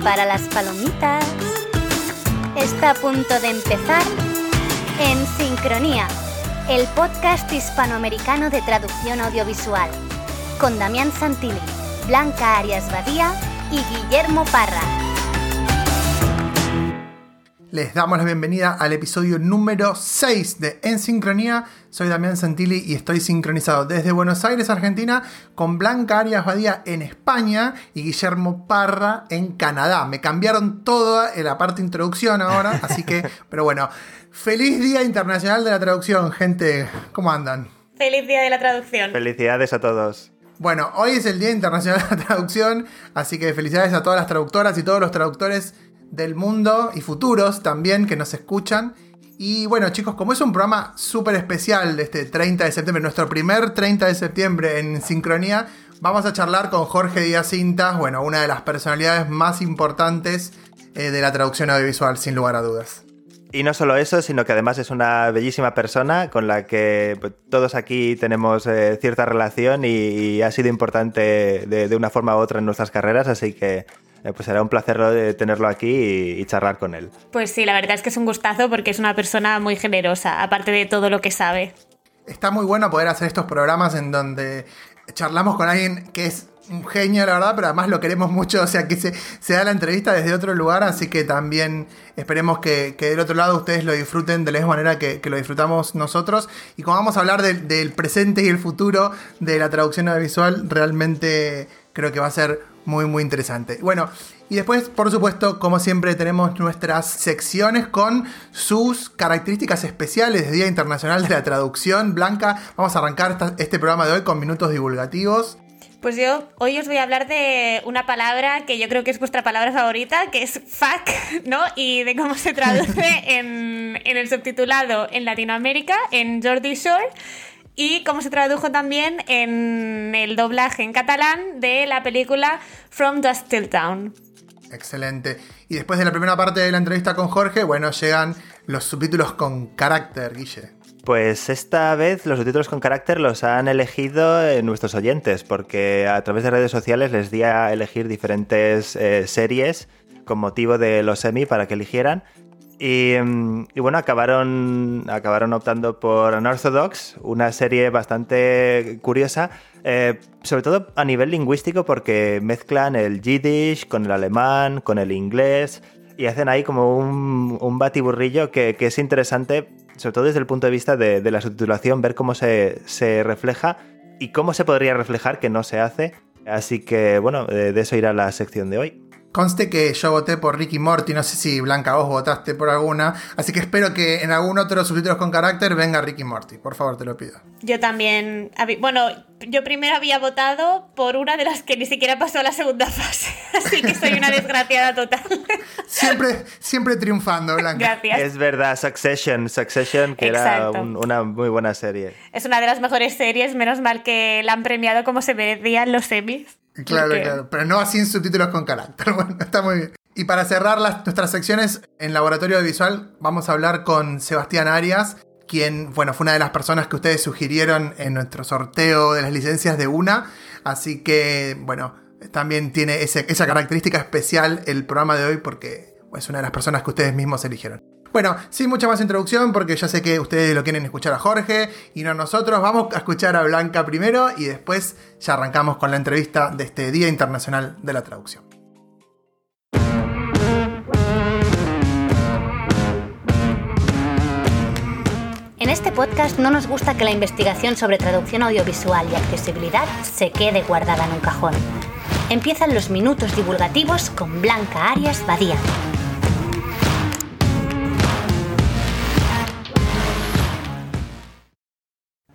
Prepara las palomitas. Está a punto de empezar En Sincronía, el podcast hispanoamericano de traducción audiovisual, con Damián Santilli, Blanca Arias Badía y Guillermo Parra. Les damos la bienvenida al episodio número 6 de En Sincronía. Soy Damián Santilli y estoy sincronizado desde Buenos Aires, Argentina, con Blanca Arias Badía en España y Guillermo Parra en Canadá. Me cambiaron toda la parte introducción ahora, así que, pero bueno, feliz Día Internacional de la Traducción, gente. ¿Cómo andan? Feliz Día de la Traducción. Felicidades a todos. Bueno, hoy es el Día Internacional de la Traducción, así que felicidades a todas las traductoras y todos los traductores del mundo y futuros también que nos escuchan. Y bueno chicos, como es un programa súper especial este 30 de septiembre, nuestro primer 30 de septiembre en sincronía, vamos a charlar con Jorge Díaz Cintas, bueno, una de las personalidades más importantes eh, de la traducción audiovisual, sin lugar a dudas. Y no solo eso, sino que además es una bellísima persona con la que pues, todos aquí tenemos eh, cierta relación y, ha sido importante de, de, una forma u otra en nuestras carreras, así que eh, pues será un placer tenerlo aquí y, charlar con él. Pues sí, la verdad es que es un gustazo porque es una persona muy generosa, aparte de todo lo que sabe. Está muy bueno poder hacer estos programas en donde charlamos con alguien que es un genio, la verdad, pero además lo queremos mucho, o sea, que se, da la entrevista desde otro lugar, así que también esperemos que, del otro lado ustedes lo disfruten de la misma manera que, lo disfrutamos nosotros. Y como vamos a hablar del presente y el futuro de la traducción audiovisual, realmente creo que va a ser muy, muy interesante. Bueno, y después, por supuesto, como siempre, tenemos nuestras secciones con sus características especiales de Día Internacional de la Traducción. Blanca, vamos a arrancar este programa de hoy con minutos divulgativos. Pues yo hoy os voy a hablar de una palabra que yo creo que es vuestra palabra favorita, que es fuck, ¿no? Y de cómo se traduce en, en el subtitulado en Latinoamérica, en Jordi Shore y cómo se tradujo también en el doblaje en catalán de la película From Dust Till Town. Excelente. Y después de la primera parte de la entrevista con Jorge, bueno, llegan los subtítulos con carácter, Guille. Pues esta vez los subtítulos con carácter los han elegido eh, nuestros oyentes, porque a través de redes sociales les di a elegir diferentes eh, series con motivo de los semi para que eligieran. Mm, y, bueno, acabaron, acabaron optando por Unorthodox, una serie bastante curiosa, eh, sobre todo a nivel lingüístico porque mezclan el yiddish con el alemán, con el inglés y hacen ahí como un, batiburrillo que, es interesante, sobre todo desde el punto de vista de, la subtitulación, ver cómo se, se refleja y cómo se podría reflejar que no se hace. Así que bueno, de eso irá la sección de hoy. Conste que yo voté por Ricky Morty, no sé si Blanca vos votaste por alguna, así que espero que en algún otro subtítulos con carácter venga Ricky Morty, por favor, te lo pido. Yo también, bueno, yo primero había votado por una de las que ni siquiera pasó a la segunda fase, así que soy una desgraciada total. Siempre, siempre triunfando, Blanca. Gracias. Es verdad, Succession, Succession, que era una muy buena serie. Es una de las mejores series, menos mal que la han premiado como se merecían los semis. Claro, claro, pero no así en subtítulos con carácter. Bueno, está muy bien. Y para cerrar las, nuestras secciones en Laboratorio Visual, vamos a hablar con Sebastián Arias, quien, bueno, fue una de las personas que ustedes sugirieron en nuestro sorteo de las licencias de UNA. Así que, bueno, también tiene esa característica especial el programa de hoy porque es una de las personas que ustedes mismos eligieron. Bueno, sin mucha más introducción, porque ya sé que ustedes lo quieren escuchar a Jorge y no a nosotros. Vamos a escuchar a Blanca primero y después ya arrancamos con la entrevista de este Día Internacional de la Traducción. En este podcast no nos gusta que la investigación sobre traducción audiovisual y accesibilidad se quede guardada en un cajón. Empiezan los minutos divulgativos con Blanca Arias Badía.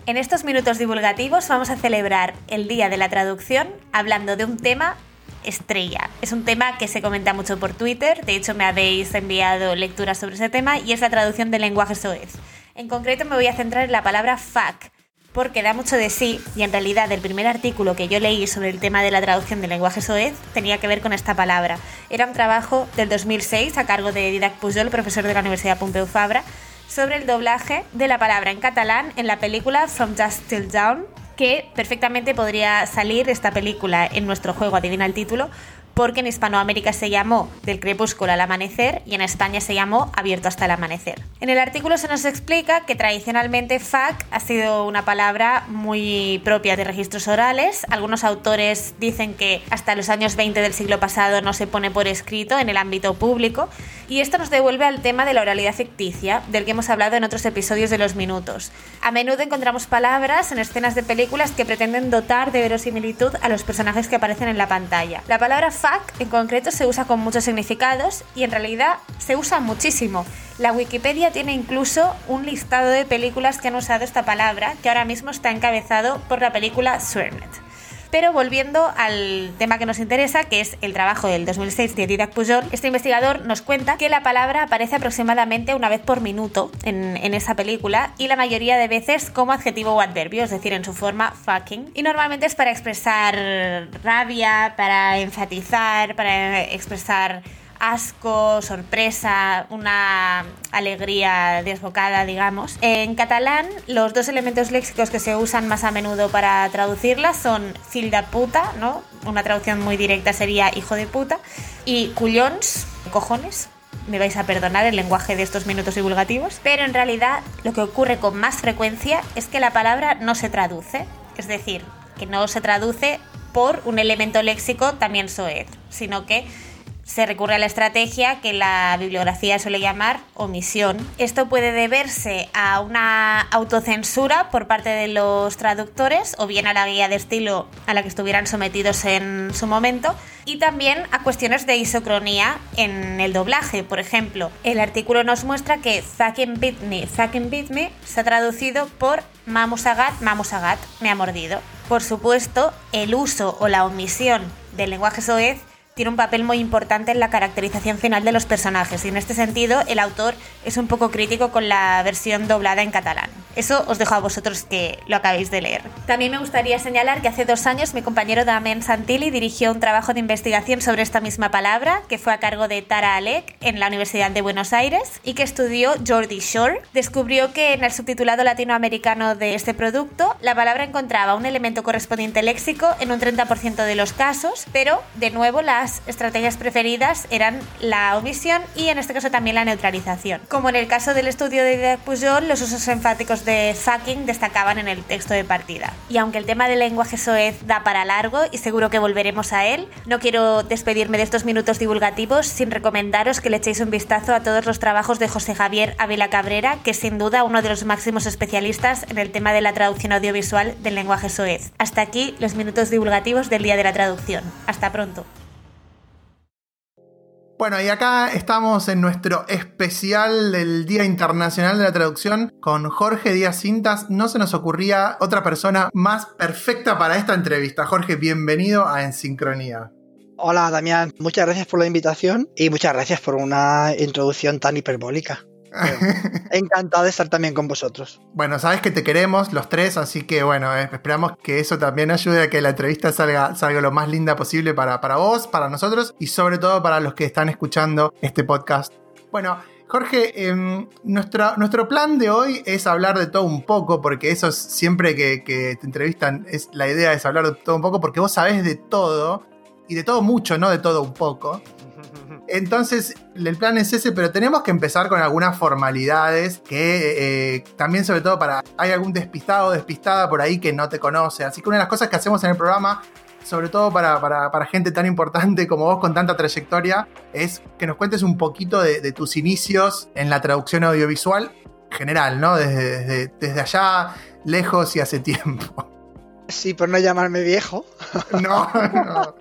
En estos minutos divulgativos vamos a celebrar el Día de la Traducción hablando de un tema estrella. Es un tema que se comenta mucho por Twitter, de hecho me habéis enviado lecturas sobre ese tema y es la traducción del lenguaje soez. En concreto me voy a centrar en la palabra fuck, porque da mucho de sí y en realidad el primer artículo que yo leí sobre el tema de la traducción del lenguaje soez tenía que ver con esta palabra. Era un trabajo del 2006 a cargo de Didac Pujol, profesor de la Universidad Pompeu Fabra, sobre el doblaje de la palabra en catalán en la película From Just Till Down, que perfectamente podría salir esta película en nuestro juego, adivina el título, porque en Hispanoamérica se llamó Del crepúsculo al amanecer y en España se llamó Abierto hasta el amanecer. En el artículo se nos explica que tradicionalmente fuck ha sido una palabra muy propia de registros orales. Algunos autores dicen que hasta los años 20 del siglo pasado no se pone por escrito en el ámbito público y esto nos devuelve al tema de la oralidad ficticia, del que hemos hablado en otros episodios de Los Minutos. A menudo encontramos palabras en escenas de películas que pretenden dotar de verosimilitud a los personajes que aparecen en la pantalla. La palabra fuck en concreto se usa con muchos significados y en realidad se usa muchísimo. La Wikipedia tiene incluso un listado de películas que han usado esta palabra, que ahora mismo está encabezado por la película Swearnet. Pero volviendo al tema que nos interesa, que es el trabajo del 2006 de Didac Pujol, este investigador nos cuenta que la palabra aparece aproximadamente una vez por minuto en, en, esa película y la mayoría de veces como adjetivo o adverbio, es decir, en su forma fucking. Y normalmente es para expresar rabia, para enfatizar, para expresar asco, sorpresa, una alegría desbocada, digamos. En catalán, los dos elementos léxicos que se usan más a menudo para traducirla son fill de puta, ¿no? Una traducción muy directa sería hijo de puta, y cullons, cojones. Me vais a perdonar el lenguaje de estos minutos divulgativos, pero en realidad lo que ocurre con más frecuencia es que la palabra no se traduce, es decir, que no se traduce por un elemento léxico también soez, sino que se recurre a la estrategia que la bibliografía suele llamar omisión. Esto puede deberse a una autocensura por parte de los traductores o bien a la guía de estilo a la que estuvieran sometidos en su momento y también a cuestiones de isocronía en el doblaje. Por ejemplo, el artículo nos muestra que Zaken Beat Me, Zaken Beat Me se ha traducido por Mamusagat, Mamusagat, me ha mordido. Por supuesto, el uso o la omisión del lenguaje soez tiene un papel muy importante en la caracterización final de los personajes y en este sentido el autor es un poco crítico con la versión doblada en catalán. Eso os dejo a vosotros que lo acabéis de leer. También me gustaría señalar que hace dos años mi compañero Damien Santilli dirigió un trabajo de investigación sobre esta misma palabra que fue a cargo de Tara Alec en la Universidad de Buenos Aires y que estudió Jordi Shore. Descubrió que en el subtitulado latinoamericano de este producto la palabra encontraba un elemento correspondiente léxico en un 30% de los casos, pero de nuevo la estrategias preferidas eran la omisión y en este caso también la neutralización. Como en el caso del estudio de Pujol, los usos enfáticos de fucking destacaban en el texto de partida. Y aunque el tema del lenguaje soez da para largo y seguro que volveremos a él, no quiero despedirme de estos minutos divulgativos sin recomendaros que le echéis un vistazo a todos los trabajos de José Javier Ávila Cabrera, que es sin duda uno de los máximos especialistas en el tema de la traducción audiovisual del lenguaje soez. Hasta aquí los minutos divulgativos del Día de la Traducción. Hasta pronto. Bueno, y acá estamos en nuestro especial del Día Internacional de la Traducción con Jorge Díaz Cintas. No se nos ocurría otra persona más perfecta para esta entrevista. Jorge, bienvenido a En Sincronía. Hola Damián, muchas gracias por la invitación y muchas gracias por una introducción tan hiperbólica. Encantado de estar también con vosotros. Bueno, sabes que te queremos los tres, así que bueno, eh, esperamos que eso también ayude a que la entrevista salga, salga lo más linda posible para, para vos, para nosotros y sobre todo para los que están escuchando este podcast. Bueno, Jorge, eh, nuestro, nuestro plan de hoy es hablar de todo un poco, porque eso es siempre que, que, te entrevistan, es, la idea es hablar de todo un poco, porque vos sabés de todo, y de todo mucho, no de todo un poco. Entonces, el plan es ese, pero tenemos que empezar con algunas formalidades que eh, también, sobre todo, para. Hay algún despistado o despistada por ahí que no te conoce. Así que una de las cosas que hacemos en el programa, sobre todo para, para, para gente tan importante como vos con tanta trayectoria, es que nos cuentes un poquito de, de tus inicios en la traducción audiovisual general, ¿no? Desde, desde, desde allá, lejos y hace tiempo. Sí, por no llamarme viejo. No, no.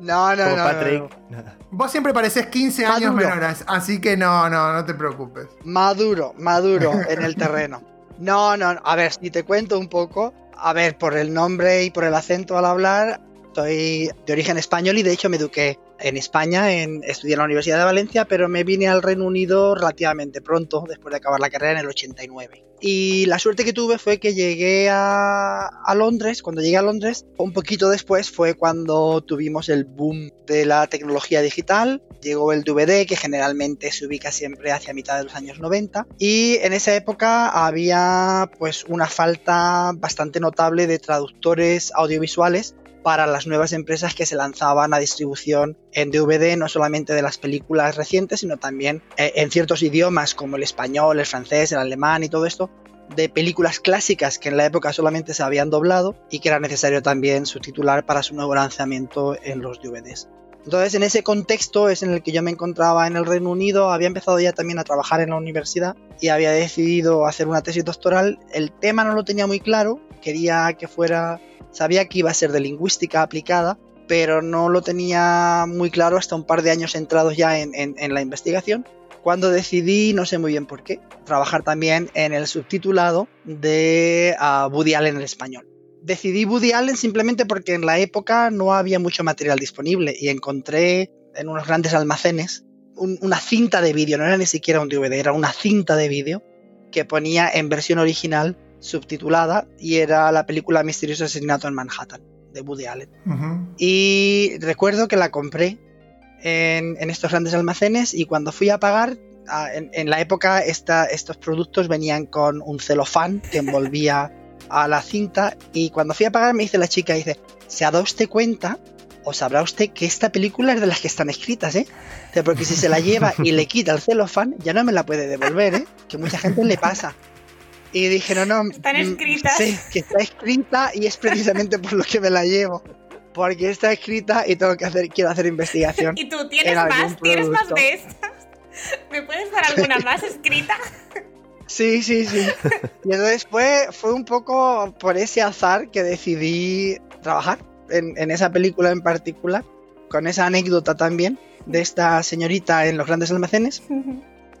No, no, Como no, Patrick. no, no. Vos siempre pareces 15 años menores, así que no, no, no te preocupes. Maduro, maduro en el terreno. No, no, no. a ver, si te cuento un poco, a ver, por el nombre y por el acento al hablar, soy de origen español y de hecho me eduqué en España, en, estudié en la Universidad de Valencia, pero me vine al Reino Unido relativamente pronto, después de acabar la carrera en el 89. Y la suerte que tuve fue que llegué a, a Londres, cuando llegué a Londres, un poquito después fue cuando tuvimos el boom de la tecnología digital, llegó el DVD, que generalmente se ubica siempre hacia mitad de los años 90, y en esa época había pues una falta bastante notable de traductores audiovisuales para las nuevas empresas que se lanzaban a distribución en DVD, no solamente de las películas recientes, sino también eh, en ciertos idiomas como el español, el francés, el alemán y todo esto, de películas clásicas que en la época solamente se habían doblado y que era necesario también subtitular para su nuevo lanzamiento en los DVDs. Entonces, en ese contexto es en el que yo me encontraba en el Reino Unido, había empezado ya también a trabajar en la universidad y había decidido hacer una tesis doctoral. El tema no lo tenía muy claro, quería que fuera, sabía que iba a ser de lingüística aplicada, pero no lo tenía muy claro hasta un par de años entrados ya en, la investigación, cuando decidí, no sé muy bien por qué, trabajar también en el subtitulado de uh, Woody Allen en español. Decidí Woody Allen simplemente porque en la época no había mucho material disponible y encontré en unos grandes almacenes una cinta de vídeo, no era ni siquiera un DVD, era una cinta de vídeo que ponía en versión original subtitulada y era la película Misterioso Asesinato en Manhattan de Woody Allen. Y recuerdo que la compré en, estos grandes almacenes y cuando fui a pagar, en, la época estos productos venían con un celofán que envolvía a la cinta y cuando fui a pagar me dice la chica, dice, ¿se ha dado usted cuenta? O sabrá usted que esta película es de las que están escritas, ¿eh? Porque si se la lleva y le quita el celofán, ya no me la puede devolver, ¿eh? Que mucha gente le pasa. Y dije, no, no. Están mm, escritas. Sí, que está escrita y es precisamente por lo que me la llevo. Porque está escrita y tengo que hacer, quiero hacer investigación. ¿Y tú tienes más? ¿Tienes más de estas? ¿Me puedes dar alguna más escrita? Sí, sí, sí. Y entonces fue, fue un poco por ese azar que decidí trabajar en, esa película en particular, con esa anécdota también de esta señorita en los grandes almacenes.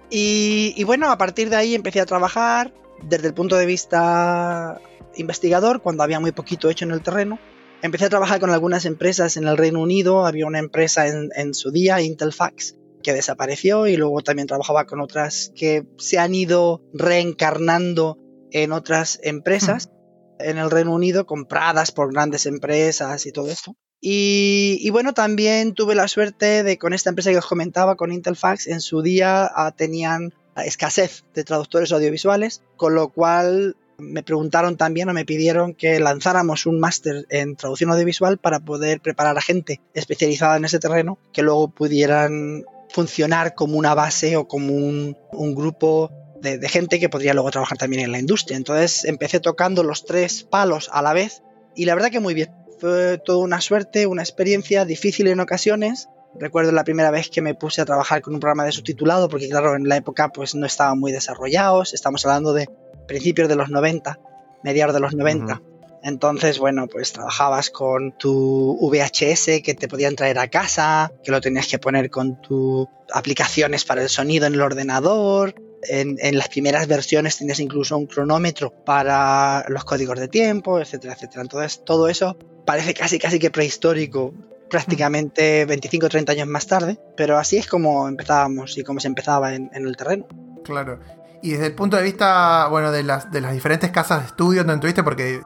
Y, y, bueno, a partir de ahí empecé a trabajar desde el punto de vista investigador, cuando había muy poquito hecho en el terreno. Empecé a trabajar con algunas empresas en el Reino Unido, había una empresa en, en su día, Intelfax, que desapareció y luego también trabajaba con otras que se han ido reencarnando en otras empresas en el Reino Unido, compradas por grandes empresas y todo esto. Y, bueno, también tuve la suerte de con esta empresa que os comentaba, con Intelfax, en su día ah, tenían escasez de traductores audiovisuales, con lo cual me preguntaron también o me pidieron que lanzáramos un máster en traducción audiovisual para poder preparar a gente especializada en ese terreno que luego pudieran funcionar como una base o como un, grupo de, gente que podría luego trabajar también en la industria. Entonces empecé tocando los tres palos a la vez y la verdad que muy bien. Fue toda una suerte, una experiencia difícil en ocasiones. Recuerdo la primera vez que me puse a trabajar con un programa de subtitulado, porque claro, en la época pues no estaban muy desarrollados, estamos hablando de principios de los 90, mediados de los 90. Entonces, bueno, pues trabajabas con tu VHS que te podían traer a casa, que lo tenías que poner con tus aplicaciones para el sonido en el ordenador. En, las primeras versiones tenías incluso un cronómetro para los códigos de tiempo, etcétera, etcétera. Entonces, todo eso parece casi, casi que prehistórico, prácticamente 25 o 30 años más tarde, pero así es como empezábamos y como se empezaba en, en el terreno. Claro. Y desde el punto de vista, bueno, de las, de las diferentes casas de estudio donde estuviste, porque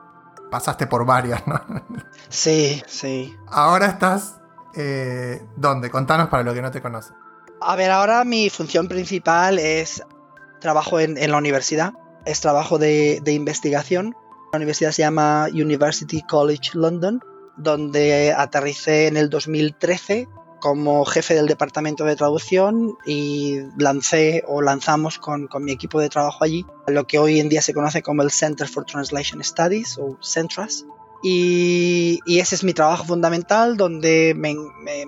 pasaste por varias, ¿no? Sí, sí. Ahora estás... Eh, ¿Dónde? Contanos para los que no te conocen. A ver, ahora mi función principal es trabajo en, la universidad, es trabajo de, de, investigación. La universidad se llama University College London, donde aterricé en el 2013 como jefe del departamento de traducción y lancé o lanzamos con, mi equipo de trabajo allí lo que hoy en día se conoce como el Center for Translation Studies o CENTRAS. Y, ese es mi trabajo fundamental donde me,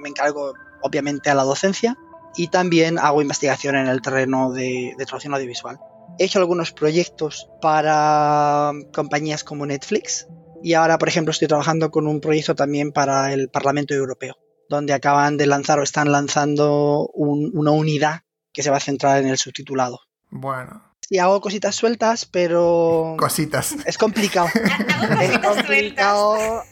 encargo obviamente a la docencia y también hago investigación en el terreno de, de traducción audiovisual. He hecho algunos proyectos para compañías como Netflix y ahora, por ejemplo, estoy trabajando con un proyecto también para el Parlamento Europeo donde acaban de lanzar o están lanzando una unidad que se va a centrar en el subtitulado. Bueno. Sí, hago cositas sueltas, pero. Cositas. Es complicado. es complicado.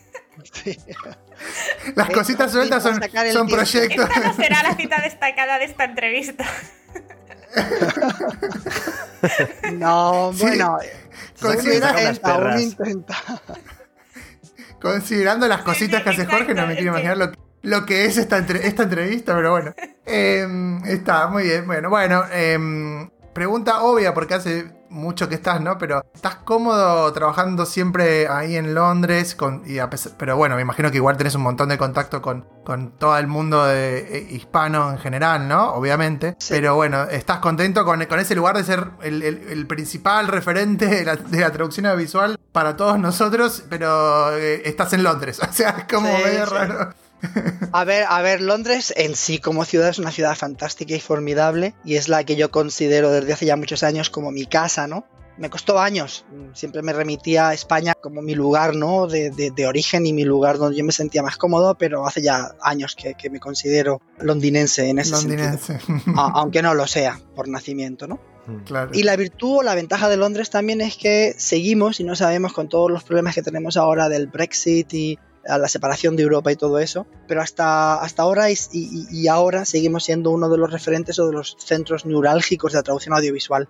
Las cositas sueltas son, son proyectos. Esta no será la cita destacada de esta entrevista. no, bueno. Considerando las cositas que hace Jorge, no me quiero imaginar lo que lo que es esta, esta entrevista, pero bueno. Em, está muy bien. Bueno, bueno. Em, pregunta obvia, porque hace mucho que estás, ¿no? Pero estás cómodo trabajando siempre ahí en Londres, con, y a pesar- pero bueno, me imagino que igual tenés un montón de contacto con, con todo el mundo de, eh, hispano en general, ¿no? Obviamente. Sí. Pero bueno, estás contento con, con ese lugar de ser el, el- el principal referente de la, de la traducción audiovisual para todos nosotros, pero eh, estás en Londres. O sea, es como Sí, medio sí. raro. A ver, a ver, Londres en sí como ciudad es una ciudad fantástica y formidable y es la que yo considero desde hace ya muchos años como mi casa, ¿no? Me costó años, siempre me remitía a España como mi lugar, ¿no? De, de- de origen y mi lugar donde yo me sentía más cómodo, pero hace ya años que, que me considero londinense en ese sentido. Londinense. A- aunque no lo sea por nacimiento, ¿no? claro. Y la virtud o la ventaja de Londres también es que seguimos y no sabemos con todos los problemas que tenemos ahora del Brexit y a la separación de Europa y todo eso, pero hasta, hasta ahora y, y- y ahora seguimos siendo uno de los referentes o de los centros neurálgicos de la traducción audiovisual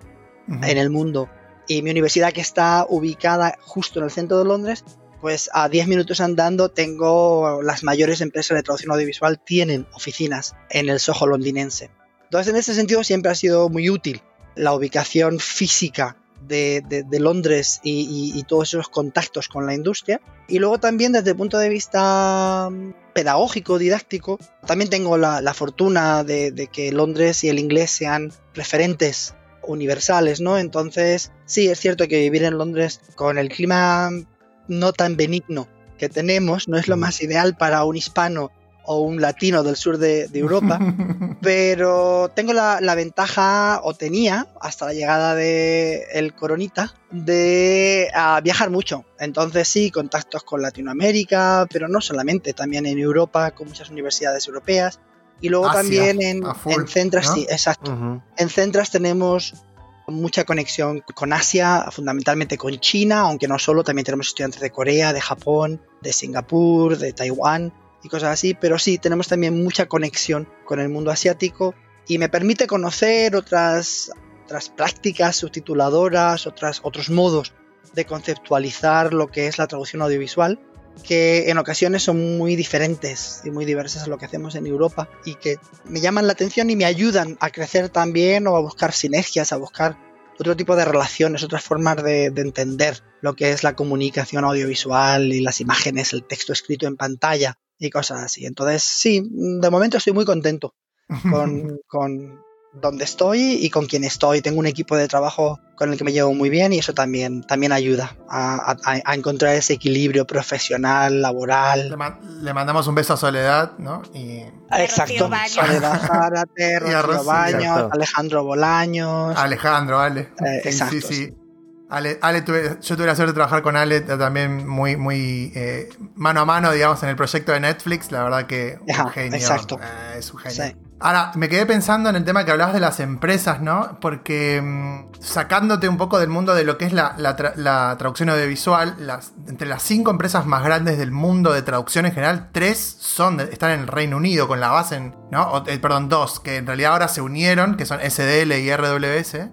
en el mundo. Y mi universidad que está ubicada justo en el centro de Londres, pues a 10 minutos andando tengo las mayores empresas de traducción audiovisual tienen oficinas en el Soho londinense. Entonces en ese sentido siempre ha sido muy útil la ubicación física de, de- de Londres y, y- y todos esos contactos con la industria. Y luego también desde el punto de vista mm, pedagógico, didáctico, también tengo la, la fortuna de, de que Londres y el inglés sean referentes universales, ¿no? Entonces, sí, es cierto que vivir en Londres con el clima no tan benigno que tenemos no es lo más ideal para un hispano o un latino del sur de, de Europa, pero tengo la, la ventaja, o tenía, hasta la llegada de el coronita, de ah, viajar mucho. Entonces sí, contactos con Latinoamérica, pero no solamente, también en Europa, con muchas universidades europeas. Y luego Asia, también en, full, en Centras, ¿no? sí, exacto. En Centras tenemos mucha conexión con Asia, fundamentalmente con China, aunque no solo, también tenemos estudiantes de Corea, de Japón, de Singapur, de Taiwán y cosas así, pero sí, tenemos también mucha conexión con el mundo asiático y me permite conocer otras, otras prácticas subtituladoras, otras, otros modos de conceptualizar lo que es la traducción audiovisual que en ocasiones son muy diferentes y muy diversas a lo que hacemos en Europa y que me llaman la atención y me ayudan a crecer también o a buscar sinergias, a buscar otro tipo de relaciones, otras formas de, de entender lo que es la comunicación audiovisual y las imágenes, el texto escrito en pantalla y cosas así. Entonces, sí, de momento estoy muy contento con, con donde estoy y con quien estoy. Tengo un equipo de trabajo con el que me llevo muy bien y eso también, también ayuda a, a- a encontrar ese equilibrio profesional, Le, laboral. ma- le mandamos un beso a Soledad, ¿no? Y Exacto. Soledad Zárate, Rocío Baños. Alejandro Bolaños. Alejandro, Ale. Eh, exacto, sí, sí. Ale, Ale, tuve- yo tuve la suerte de trabajar con Ale también muy, muy eh, mano a mano, digamos, en el proyecto de Netflix. La verdad que un Ajá, genio. exacto. eh, es un genio. Sí. Ahora, me quedé pensando en el tema que hablabas de las empresas, ¿no? Porque mm, sacándote un poco del mundo de lo que es la, la tra- la traducción audiovisual, las, entre las cinco empresas más grandes del mundo de traducción en general, tres son de- están en el Reino Unido con la base en, ¿no? O, eh, perdón, dos, que en realidad ahora se unieron, que son SDL y RWS.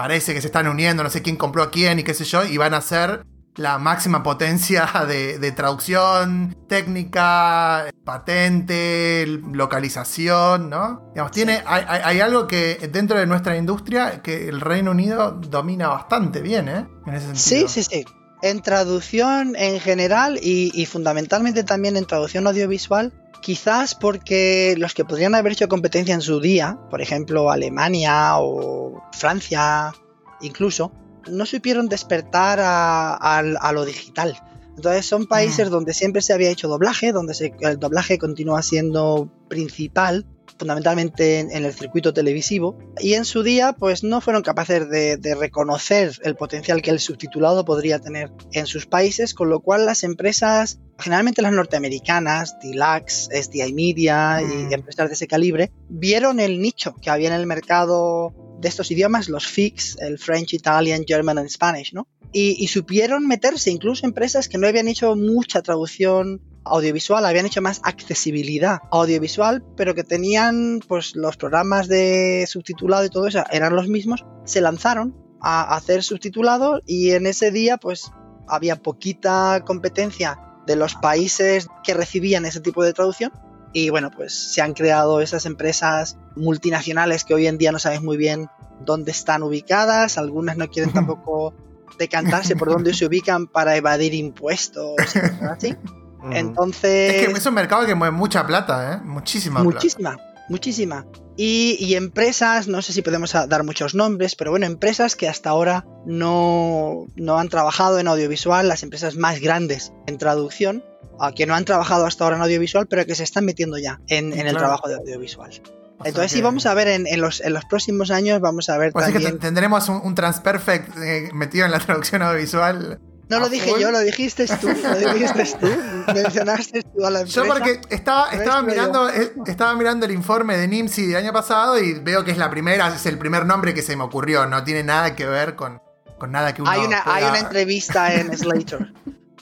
Parece que se están uniendo, no sé quién compró a quién y qué sé yo, y van a ser la máxima potencia de, de traducción, técnica, patente, localización, ¿no? Digamos, tiene, hay, algo que dentro de nuestra industria que el Reino Unido domina bastante bien, ¿eh? En ese Sí, sí, sí. En traducción en general y, y fundamentalmente también en traducción audiovisual, quizás porque los que podrían haber hecho competencia en su día, por ejemplo Alemania o Francia incluso, no supieron despertar a, lo digital. Entonces son países Mm. donde siempre se había hecho doblaje, donde se- el doblaje continúa siendo principal, fundamentalmente en, en el circuito televisivo, y en su día pues no fueron capaces de, de reconocer el potencial que el subtitulado podría tener en sus países, con lo cual las empresas, generalmente las norteamericanas, Dilax, SDI Media Mm. y empresas de ese calibre, vieron el nicho que había en el mercado de estos idiomas, los FIX, el French, Italian, German and Spanish, ¿no? Y, supieron meterse, incluso empresas que no habían hecho mucha traducción audiovisual, habían hecho más accesibilidad audiovisual, pero que tenían pues los programas de subtitulado y todo eso eran los mismos, se lanzaron a hacer subtitulado y en ese día pues había poquita competencia de los países que recibían ese tipo de traducción Y bueno, pues se han creado esas empresas multinacionales que hoy en día no sabes muy bien dónde están ubicadas, algunas no quieren tampoco decantarse por dónde se ubican para evadir impuestos y así. Entonces... Es que es un mercado que mueve mucha plata, ¿eh? Muchísima plata. Muchísima, muchísima. Y, y empresas, no sé si podemos dar muchos nombres, pero bueno, empresas que hasta ahora no, no han trabajado en audiovisual, las empresas más grandes en traducción, a que no han trabajado hasta ahora en audiovisual, pero que se están metiendo ya en, en el Claro. trabajo de audiovisual. O sea Entonces sí, vamos a ver en, en los, en los próximos años, vamos a ver Pues es que también... te- tendremos un, un transperfect eh, metido en la traducción audiovisual. No lo dije full. yo, lo dijiste tú, lo dijiste tú, mencionaste tú a la empresa. Yo porque estaba, estaba mirando, eh, estaba mirando el informe de NIMSI del año pasado y veo que es la primera, es el primer nombre que se me ocurrió. No tiene nada que ver con, con nada que uno Hay una, hay una entrevista en Slater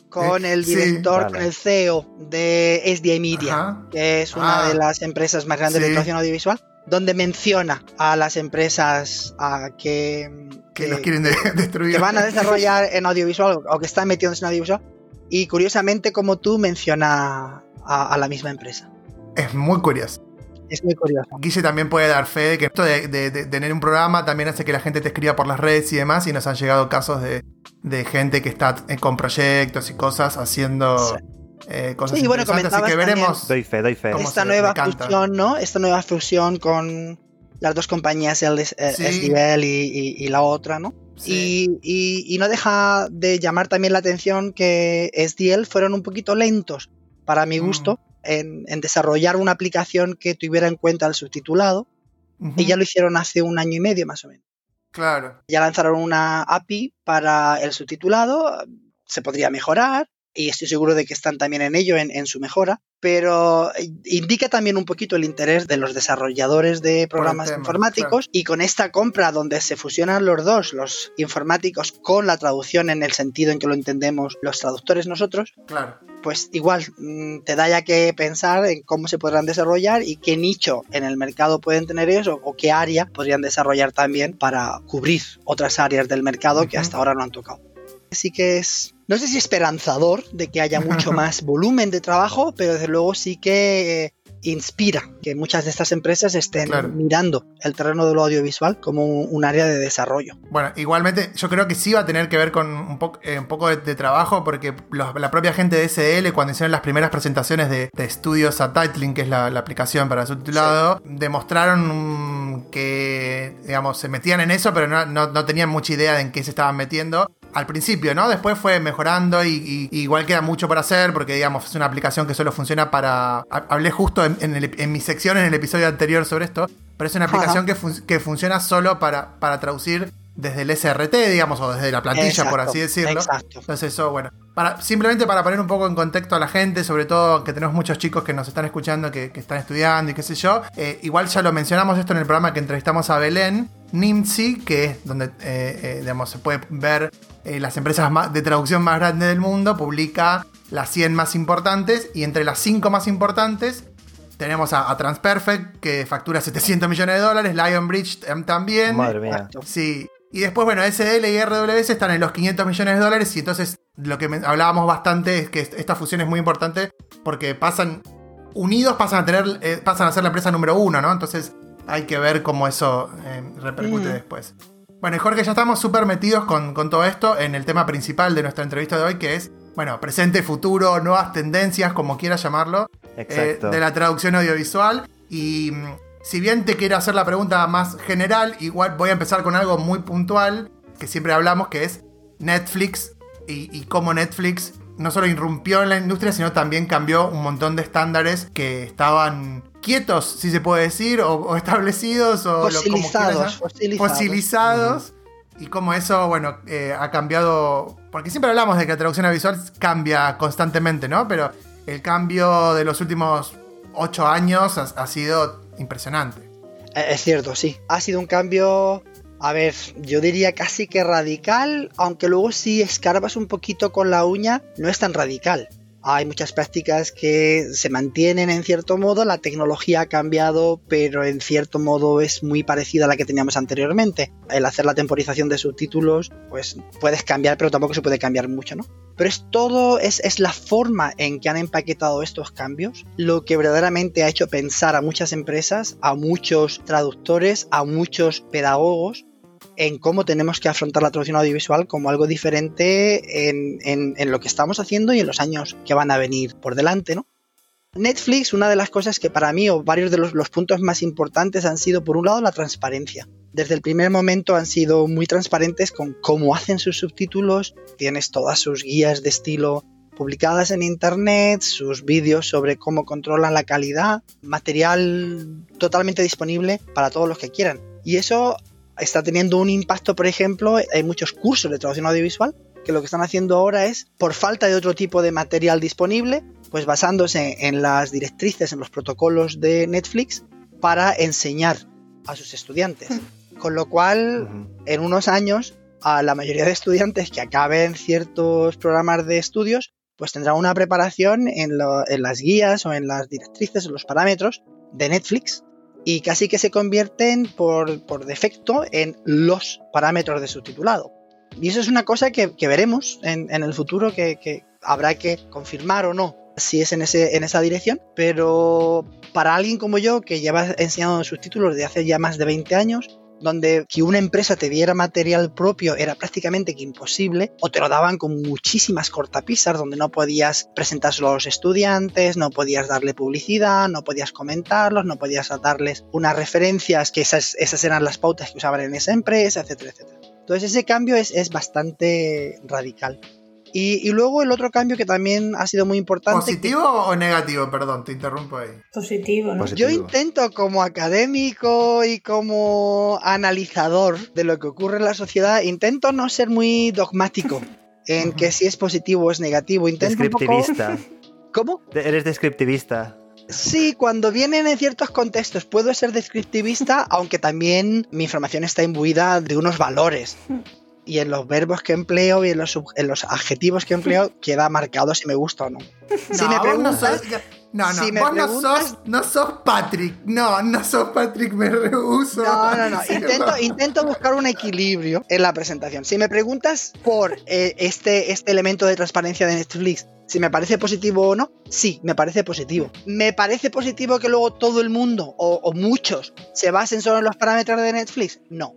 con el Sí, director, vale. con el CEO de SDI Media, Ajá. que es una Ah. de las empresas más grandes de actuación audiovisual, donde menciona a las empresas a que, que que- los quieren de- destruir. que van a desarrollar en audiovisual o que están metidos en audiovisual. Y curiosamente, como tú, menciona a, a la misma empresa. Es muy curioso. Es muy curioso. Guille también puede dar fe de que esto de, de- de tener un programa también hace que la gente te escriba por las redes y demás. Y nos han llegado casos de, de gente que está eh, con proyectos y cosas haciendo Sí. eh, cosas Sí, y bueno, interesantes. Así que veremos. Doy fe, doy fe. ¿Cómo esta se nueva fusión, ¿no? Esta nueva fusión con las dos compañías, el eh, Sí. SDL y, y- y la otra, ¿no? Sí. Y, y- y no deja de llamar también la atención que SDL fueron un poquito lentos, para mi Mm. gusto, en, en desarrollar una aplicación que tuviera en cuenta el subtitulado. Y ya lo hicieron hace un año y medio más o menos. Claro. Ya lanzaron una API para el subtitulado, se podría mejorar y estoy seguro de que están también en ello, en, en su mejora, pero eh, indica también un poquito el interés de los desarrolladores de programas tema, informáticos y con esta compra donde se fusionan los dos, los informáticos con la traducción en el sentido en que lo entendemos los traductores nosotros, Claro. Pues igual mm, te da ya que pensar en cómo se podrán desarrollar y qué nicho en el mercado pueden tener ellos o, o qué área podrían desarrollar también para cubrir otras áreas del mercado que hasta ahora no han tocado. Así que es, no sé si esperanzador de que haya mucho más volumen de trabajo, pero desde luego sí que eh, inspira que muchas de estas empresas estén Claro. mirando el terreno de lo audiovisual como un, un área de desarrollo. Bueno, igualmente yo creo que sí va a tener que ver con un, poco eh, un poco de, de trabajo porque los- la propia gente de SL cuando hicieron las primeras presentaciones de, de Studio Subtitling, que es la, la aplicación para subtitulado, demostraron que, digamos, se metían en eso, pero no, no- no tenían mucha idea de en qué se estaban metiendo. Al principio, ¿no? Después fue mejorando y, igual queda mucho por hacer porque, digamos, es una aplicación que solo funciona para... ha- Hablé justo en, en el- en mi sección en el episodio anterior sobre esto, pero es una aplicación que, fun- que funciona solo para, para traducir desde el SRT, digamos, o desde la plantilla, por así decirlo. Exacto. Entonces eso, bueno, para, simplemente para poner un poco en contexto a la gente, sobre todo que tenemos muchos chicos que nos están escuchando, que, que están estudiando y qué sé yo, eh, igual ya lo mencionamos esto en el programa que entrevistamos a Belén, NIMSI, que es donde, eh, eh, digamos, se puede ver eh, las empresas de traducción más grandes del mundo, publica las 100 más importantes y entre las 5 más importantes tenemos a, a Transperfect, que factura 700 millones de dólares, Lionbridge em, también. Madre mía. Exacto. Sí. Y después, bueno, SL y RWS están en los 500 millones de dólares y entonces lo que hablábamos bastante es que est- esta fusión es muy importante porque pasan, unidos pasan a tener, eh, pasan a ser la empresa número uno, ¿no? Entonces hay que ver cómo eso eh, repercute Mm. después. Bueno, y Jorge, ya estamos súper metidos con, con todo esto en el tema principal de nuestra entrevista de hoy, que es, bueno, presente, futuro, nuevas tendencias, como quieras llamarlo, eh, de la traducción audiovisual. Y mm, si bien te quiero hacer la pregunta más general, igual voy a empezar con algo muy puntual, que siempre hablamos, que es Netflix y, y cómo Netflix no solo irrumpió en la industria, sino también cambió un montón de estándares que estaban quietos, si se puede decir, o, o establecidos, o lo- como Fosilizados, fosilizados. fosilizados. Y cómo eso, bueno, eh, ha cambiado. Porque siempre hablamos de que la traducción visual cambia constantemente, ¿no? Pero el cambio de los últimos ocho años ha, ha sido impresionante. Eh, Es cierto, sí. Ha sido un cambio, a ver, yo diría casi que radical, aunque luego si escarbas un poquito con la uña, no es tan radical. hay muchas prácticas que se mantienen en cierto modo, la tecnología ha cambiado, pero en cierto modo es muy parecida a la que teníamos anteriormente. El hacer la temporización de subtítulos, pues puedes cambiar, pero tampoco se puede cambiar mucho, ¿no? Pero es todo, es, es la forma en que han empaquetado estos cambios lo que verdaderamente ha hecho pensar a muchas empresas, a muchos traductores, a muchos pedagogos en cómo tenemos que afrontar la traducción audiovisual como algo diferente en, lo que estamos haciendo y en los años que van a venir por delante, ¿no? Netflix, una de las cosas que para mí, o varios de los, los, puntos más importantes han sido, por un lado, la transparencia. Desde el primer momento han sido muy transparentes con cómo hacen sus subtítulos, tienes todas sus guías de estilo publicadas en internet, sus vídeos sobre cómo controlan la calidad, material totalmente disponible para todos los que quieran. Y eso está teniendo un impacto, por ejemplo, hay muchos cursos de traducción audiovisual que lo que están haciendo ahora es, por falta de otro tipo de material disponible, pues basándose en las directrices, en los protocolos de Netflix, para enseñar a sus estudiantes. Con lo cual, en unos años, a la mayoría de estudiantes que acaben ciertos programas de estudios, pues tendrán una preparación en, en las guías o en las directrices, en los parámetros de Netflix, y casi que se convierten por, defecto en los parámetros de subtitulado. Y eso es una cosa que, veremos en, el futuro que, habrá que confirmar o no si es en, ese, en esa dirección, pero para alguien como yo que lleva enseñando subtítulos desde hace ya más de 20 años, donde que una empresa te diera material propio era prácticamente imposible, o te lo daban con muchísimas cortapisas, donde no podías presentárselo a los estudiantes, no podías darle publicidad, no podías comentarlos, no podías darles unas referencias, que esas, esas eran las pautas que usaban en esa empresa, etcétera, etcétera. Entonces ese cambio es, es bastante radical. Y, luego el otro cambio que también ha sido muy importante. ¿Positivo o negativo? Perdón, te interrumpo ahí. Positivo, ¿no? Yo intento como académico y como analizador de lo que ocurre en la sociedad, intento no ser muy dogmático en que si es positivo o es negativo. Intento descriptivista. ¿Cómo? Eres descriptivista. Sí, cuando vienen en ciertos contextos puedo ser descriptivista, aunque también mi información está imbuida de unos valores y en los verbos que empleo y en los, en los adjetivos que empleo queda marcado si me gusta o no. Si no, me preguntas, no, no, vos no, sos, no sos Patrick. No, no sos Patrick, me rehuso. No, no, no. Intento, intento buscar un equilibrio en la presentación. Si me preguntas por eh, este, este elemento de transparencia de Netflix, si me parece positivo o no, sí, me parece positivo. ¿Me parece positivo que luego todo el mundo o, o muchos se basen solo en los parámetros de Netflix? No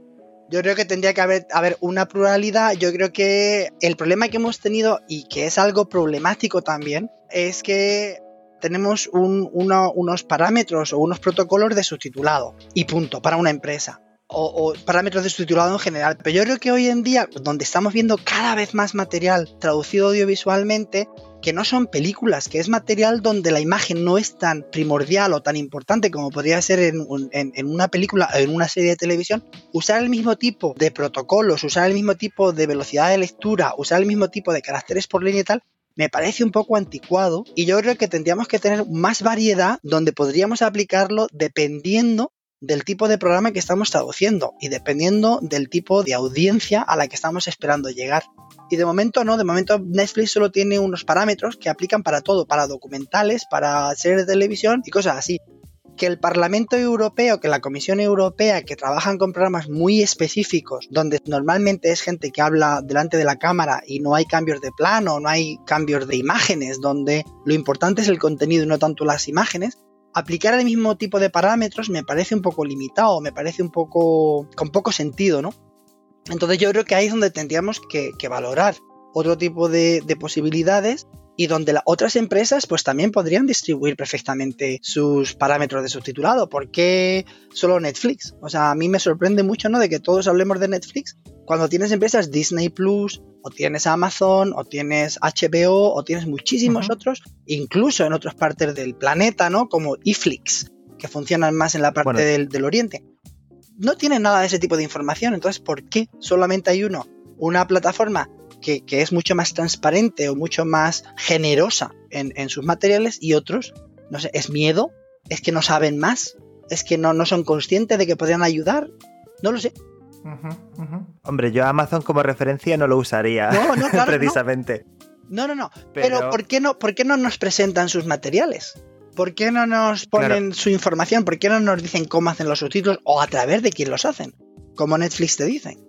yo creo que tendría que haber, haber, una pluralidad. Yo creo que el problema que hemos tenido y que es algo problemático también es que tenemos unos parámetros o unos protocolos de subtitulado y punto para una empresa. O, o, parámetros de subtitulado en general. Pero yo creo que hoy en día, donde estamos viendo cada vez más material traducido audiovisualmente, que no son películas, que es material donde la imagen no es tan primordial o tan importante como podría ser en, una película o en una serie de televisión, usar el mismo tipo de protocolos, usar el mismo tipo de velocidad de lectura, usar el mismo tipo de caracteres por línea y tal, me parece un poco anticuado y yo creo que tendríamos que tener más variedad donde podríamos aplicarlo dependiendo del tipo de programa que estamos traduciendo y dependiendo del tipo de audiencia a la que estamos esperando llegar. Y de momento no, de momento Netflix solo tiene unos parámetros que aplican para todo, para documentales, para series de televisión y cosas así. Que el Parlamento Europeo, que la Comisión Europea, que trabajan con programas muy específicos, donde normalmente es gente que habla delante de la cámara y no hay cambios de plano, no hay cambios de imágenes, donde lo importante es el contenido y no tanto las imágenes, aplicar el mismo tipo de parámetros me parece un poco limitado, me parece un poco con poco sentido, ¿no? Entonces yo creo que ahí es donde tendríamos que, valorar otro tipo de, posibilidades y donde las otras empresas pues también podrían distribuir perfectamente sus parámetros de subtitulado. ¿Por qué solo Netflix? O sea, a mí me sorprende mucho, ¿no? De que todos hablemos de Netflix cuando tienes empresas Disney Plus, o tienes Amazon, o tienes HBO, o tienes muchísimos otros, incluso en otras partes del planeta, ¿no? Como eFlix, que funcionan más en la parte del, del Oriente no tiene nada de ese tipo de información. Entonces, ¿por qué solamente hay uno? Una plataforma que, es mucho más transparente o mucho más generosa en, sus materiales y otros, no sé, ¿es miedo? ¿Es que no saben más? ¿Es que no, no son conscientes de que podrían ayudar? No lo sé. Hombre, yo Amazon como referencia no lo usaría. No, no, claro, precisamente. No, no, no. Pero, Pero- ¿por, qué no, ¿por qué no nos presentan sus materiales? ¿Por qué no nos ponen su información? ¿Por qué no nos dicen cómo hacen los subtítulos o a través de quién los hacen? Como Netflix te dicen.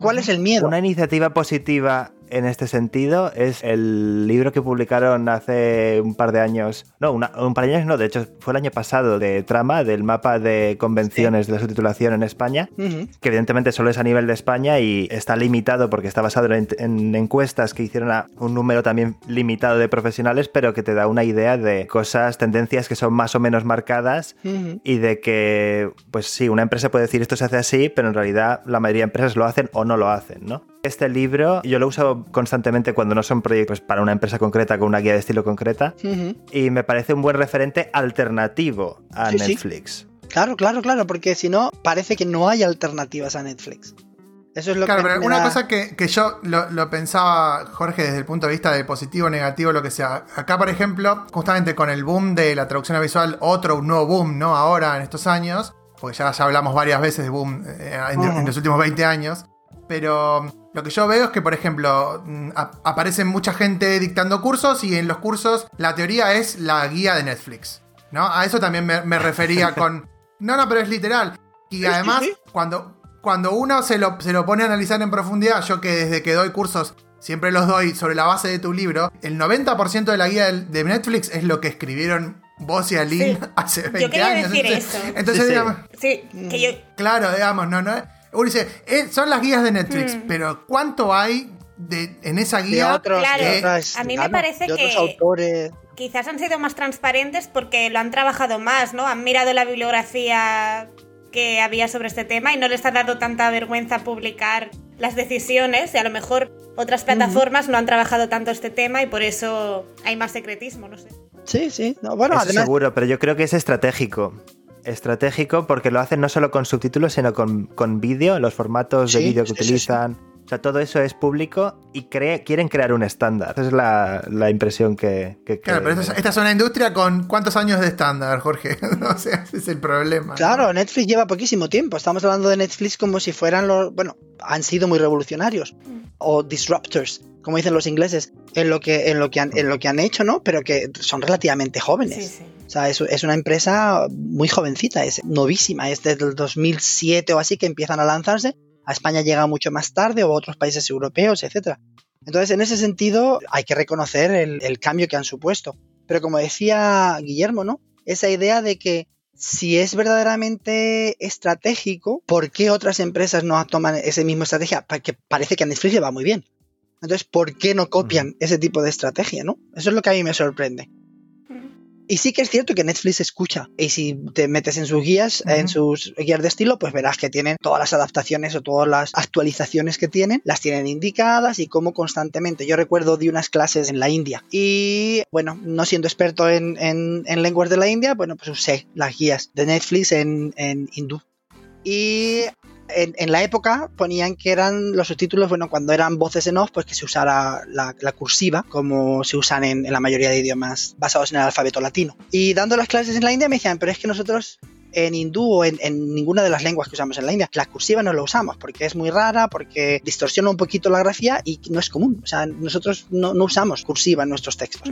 ¿Cuál es el miedo? Una iniciativa positiva en este sentido es el libro que publicaron hace un par de años. No, una- un par de años no, de hecho fue el año pasado de Trama, del mapa de convenciones de la subtitulación en España, que evidentemente solo es a nivel de España y está limitado porque está basado en, en encuestas que hicieron a un número también limitado de profesionales, pero que te da una idea de cosas, tendencias que son más o menos marcadas y de que, pues sí, una empresa puede decir esto se hace así, pero en realidad la mayoría de empresas lo hacen o no lo hacen, ¿no? Este libro yo lo uso constantemente cuando no son proyectos para una empresa concreta con una guía de estilo concreta y me parece un buen referente alternativo a Sí, sí. Netflix. Claro, claro, claro, porque si no, parece que no hay alternativas a Netflix. Eso es lo Claro, que pero una da- cosa que, que yo lo, lo pensaba, Jorge, desde el punto de vista de positivo, negativo, lo que sea. Acá, por ejemplo, justamente con el boom de la traducción visual, otro un nuevo boom, ¿no? Ahora, en estos años, porque ya, ya hablamos varias veces de boom eh, en los últimos 20 años. Pero lo que yo veo es que, por ejemplo, mm, ap- aparece mucha gente dictando cursos y en los cursos la teoría es la guía de Netflix, ¿no? A eso también me, me refería con... No, no, pero es literal. Y además, cuando, cuando uno se lo, se lo pone a analizar en profundidad, yo que desde que doy cursos siempre los doy sobre la base de tu libro, el 90% de la guía de Netflix es lo que escribieron vos y Aline Sí. hace 20 Yo quería años. decir entonces, eso. entonces, Sí, sí. digamos, Sí, que yo. claro, digamos, no, no. Uno dice, eh, son las guías de Netflix, Mm. pero ¿cuánto hay de, en esa de guía? otros, Claro, de otras, a mí me parece de otros que- autores. Quizás han sido más transparentes porque lo han trabajado más, ¿no? Han mirado la bibliografía que había sobre este tema y no les ha dado tanta vergüenza publicar las decisiones y a lo mejor otras plataformas no han trabajado tanto este tema y por eso hay más secretismo, no sé. Sí, sí. No, bueno, Eso además, seguro, pero yo creo que es estratégico. Estratégico porque lo hacen no solo con subtítulos, sino con, con vídeo, los formatos de Sí, vídeo que sí, sí, utilizan. O sea, todo eso es público y cree- quieren crear un estándar. Esa es la, la impresión que, que Claro, que pero esta, es una industria con cuántos años de estándar, Jorge. o sea, ese es el problema. ¿no? Claro, Netflix lleva poquísimo tiempo. Estamos hablando de Netflix como si fueran los. Bueno, han sido muy revolucionarios. O disruptors, como dicen los ingleses, en lo que, en lo que, han, en lo que han hecho, ¿no? Pero que son relativamente jóvenes. Sí, sí. O sea, es, es una empresa muy jovencita, es novísima, es desde el 2007 o así que empiezan a lanzarse. A España llega mucho más tarde o a otros países europeos, etcétera. Entonces, en ese sentido, hay que reconocer el, el cambio que han supuesto. Pero como decía Guillermo, ¿no? Esa idea de que si es verdaderamente estratégico, ¿por qué otras empresas no toman esa misma estrategia? Porque parece que a Netflix le va muy bien. Entonces, ¿por qué no copian ese tipo de estrategia, no? Eso es lo que a mí me sorprende. Y sí que es cierto que Netflix escucha. Y si te metes en sus guías, en sus guías de estilo, pues verás que tienen todas las adaptaciones o todas las actualizaciones que tienen, las tienen indicadas y como constantemente. Yo recuerdo de unas clases en la India. Y bueno, no siendo experto en, en- en lenguas de la India, bueno, pues usé las guías de Netflix en, en hindú. Y en, la época ponían que eran los subtítulos, bueno, cuando eran voces en off, pues que se usara la, cursiva, como se usan en, la mayoría de idiomas basados en el alfabeto latino. Y dando las clases en la India me decían, pero es que nosotros en hindú o en, ninguna de las lenguas que usamos en la India, la cursiva no la usamos porque es muy rara, porque distorsiona un poquito la grafía y no es común. O sea, nosotros no, usamos cursiva en nuestros textos.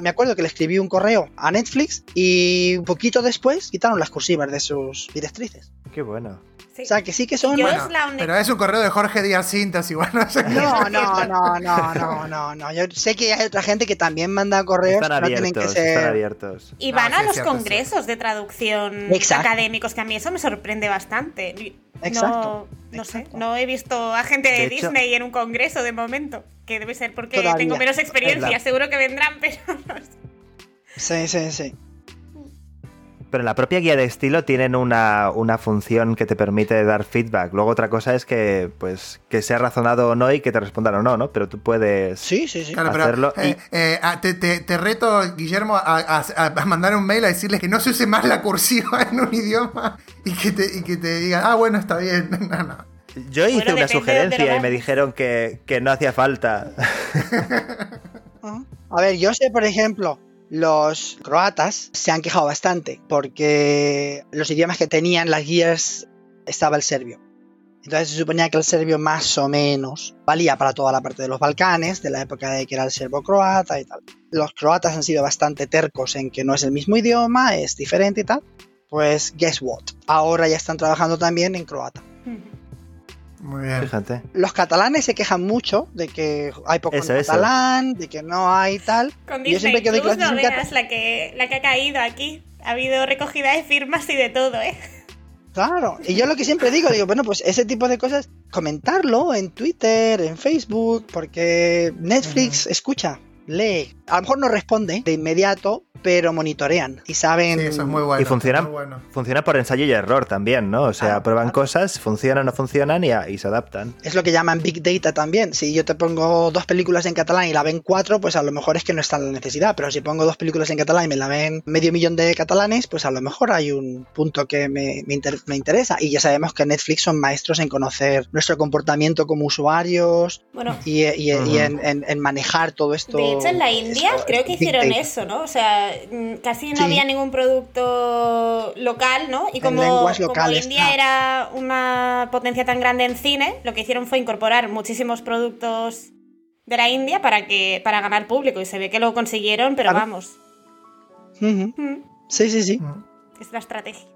Me acuerdo que le escribí un correo a Netflix y un poquito después quitaron las cursivas de sus directrices. Qué bueno. Sí. O sea, que sí que son... Bueno, es pero es un correo de Jorge Díaz Cintas, igual no sé. No, no, no, no, no, no, no. Yo sé que hay otra gente que también manda correos Están que no tienen que abiertos, están ser. abiertos. Y van a los cierto, congresos de traducción Exacto. académicos, que a mí eso me sorprende bastante. Exacto, No, no sé, no he visto a gente de, De hecho- Disney en un congreso de momento, que debe ser porque Todavía. tengo menos experiencia, la- seguro que vendrán, pero. Sí, sí, sí. Pero en la propia guía de estilo tienen una, una función que te permite dar feedback. Luego otra cosa es que, pues, que sea razonado o no y que te respondan o no, ¿no? Pero tú puedes... Sí, sí, sí. Claro, pero hacerlo y- eh, eh, ah, te, te- te reto, Guillermo, a, a- a mandar un mail a decirles que no se use más la cursiva en un idioma y que te, y que te digan, ah, bueno, está bien. No, no. Yo hice Bueno, una sugerencia y me dijeron que, que no hacía falta. A ver, yo sé, por ejemplo, los croatas se han quejado bastante porque los idiomas que tenían las guías estaba el serbio. Entonces se suponía que el serbio más o menos valía para toda la parte de los Balcanes, de la época de que era el serbo-croata y tal. Los croatas han sido bastante tercos en que no es el mismo idioma, es diferente y tal. Pues guess what, ahora ya están trabajando también en croata. Muy bien. Fíjate. Los catalanes se quejan mucho de que hay poco en Eso, eso. catalán, de que no hay tal. Con Y yo siempre que doy clases no veas la que, la que ha caído aquí. Ha habido recogida de firmas y de todo, ¿eh? Claro, y yo lo que siempre digo, digo, bueno, pues ese tipo de cosas, comentarlo en Twitter, en Facebook, porque Netflix escucha, lee. A lo mejor no responde de inmediato, pero monitorean y saben. Sí, eso es muy bueno. y funciona, muy bueno. funciona por ensayo y error también, ¿no? O sea, Ah, prueban claro. cosas, funcionan o no funcionan y, y se adaptan. Es lo que llaman Big Data también. Si yo te pongo dos películas en catalán y la ven cuatro, pues a lo mejor es que no está en la necesidad. Pero si pongo dos películas en catalán y me la ven medio millón de catalanes, pues a lo mejor hay un punto que me, me inter- me interesa. Y ya sabemos que Netflix son maestros en conocer nuestro comportamiento como usuarios Bueno, y, y- y Ujú. en, en- en manejar todo esto. de hecho en la India creo que hicieron eso, ¿no? O sea, mm, casi no Sí. había ningún producto local, ¿no? Y como, India era una potencia tan grande en cine, lo que hicieron fue incorporar muchísimos productos de la India para que para ganar público y se ve que lo consiguieron, pero Claro. vamos, mm, Sí, sí, sí. es la estrategia.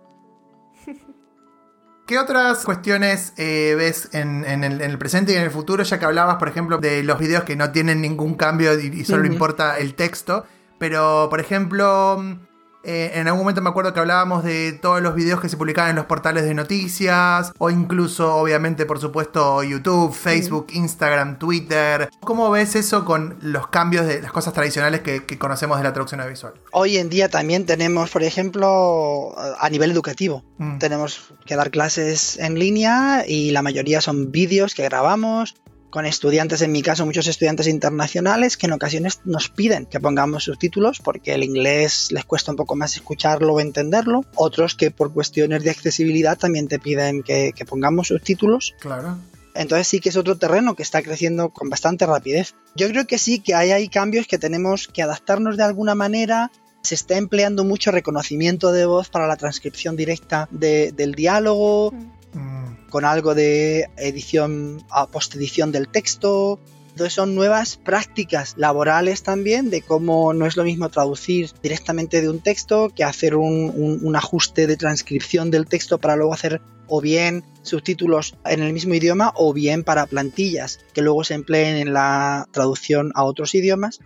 ¿Qué otras cuestiones eh, ves en, en el, en el presente y en el futuro? Ya que hablabas, por ejemplo, de los videos que no tienen ningún cambio y, y solo importa el texto. Pero, por ejemplo, mm, eh, en algún momento me acuerdo que hablábamos de todos los videos que se publicaban en los portales de noticias, o incluso, obviamente, por supuesto, YouTube, Facebook, Instagram, Twitter. ¿Cómo ves eso con los cambios de las cosas tradicionales que, que conocemos de la traducción audiovisual? Hoy en día también tenemos, por ejemplo, a nivel educativo, Mm. tenemos que dar clases en línea y la mayoría son vídeos que grabamos con estudiantes, en mi caso muchos estudiantes internacionales que en ocasiones nos piden que pongamos subtítulos porque el inglés les cuesta un poco más escucharlo o entenderlo, otros que por cuestiones de accesibilidad también te piden que, que pongamos subtítulos Claro. entonces sí que es otro terreno que está creciendo con bastante rapidez. Yo creo que sí que hay, hay cambios que tenemos que adaptarnos de alguna manera. Se está empleando mucho reconocimiento de voz para la transcripción directa de- del diálogo, Mm. con algo de edición a postedición del texto. Entonces son nuevas prácticas laborales también de cómo no es lo mismo traducir directamente de un texto que hacer un, un- ajuste de transcripción del texto para luego hacer o bien subtítulos en el mismo idioma o bien para plantillas que luego se empleen en la traducción a otros idiomas.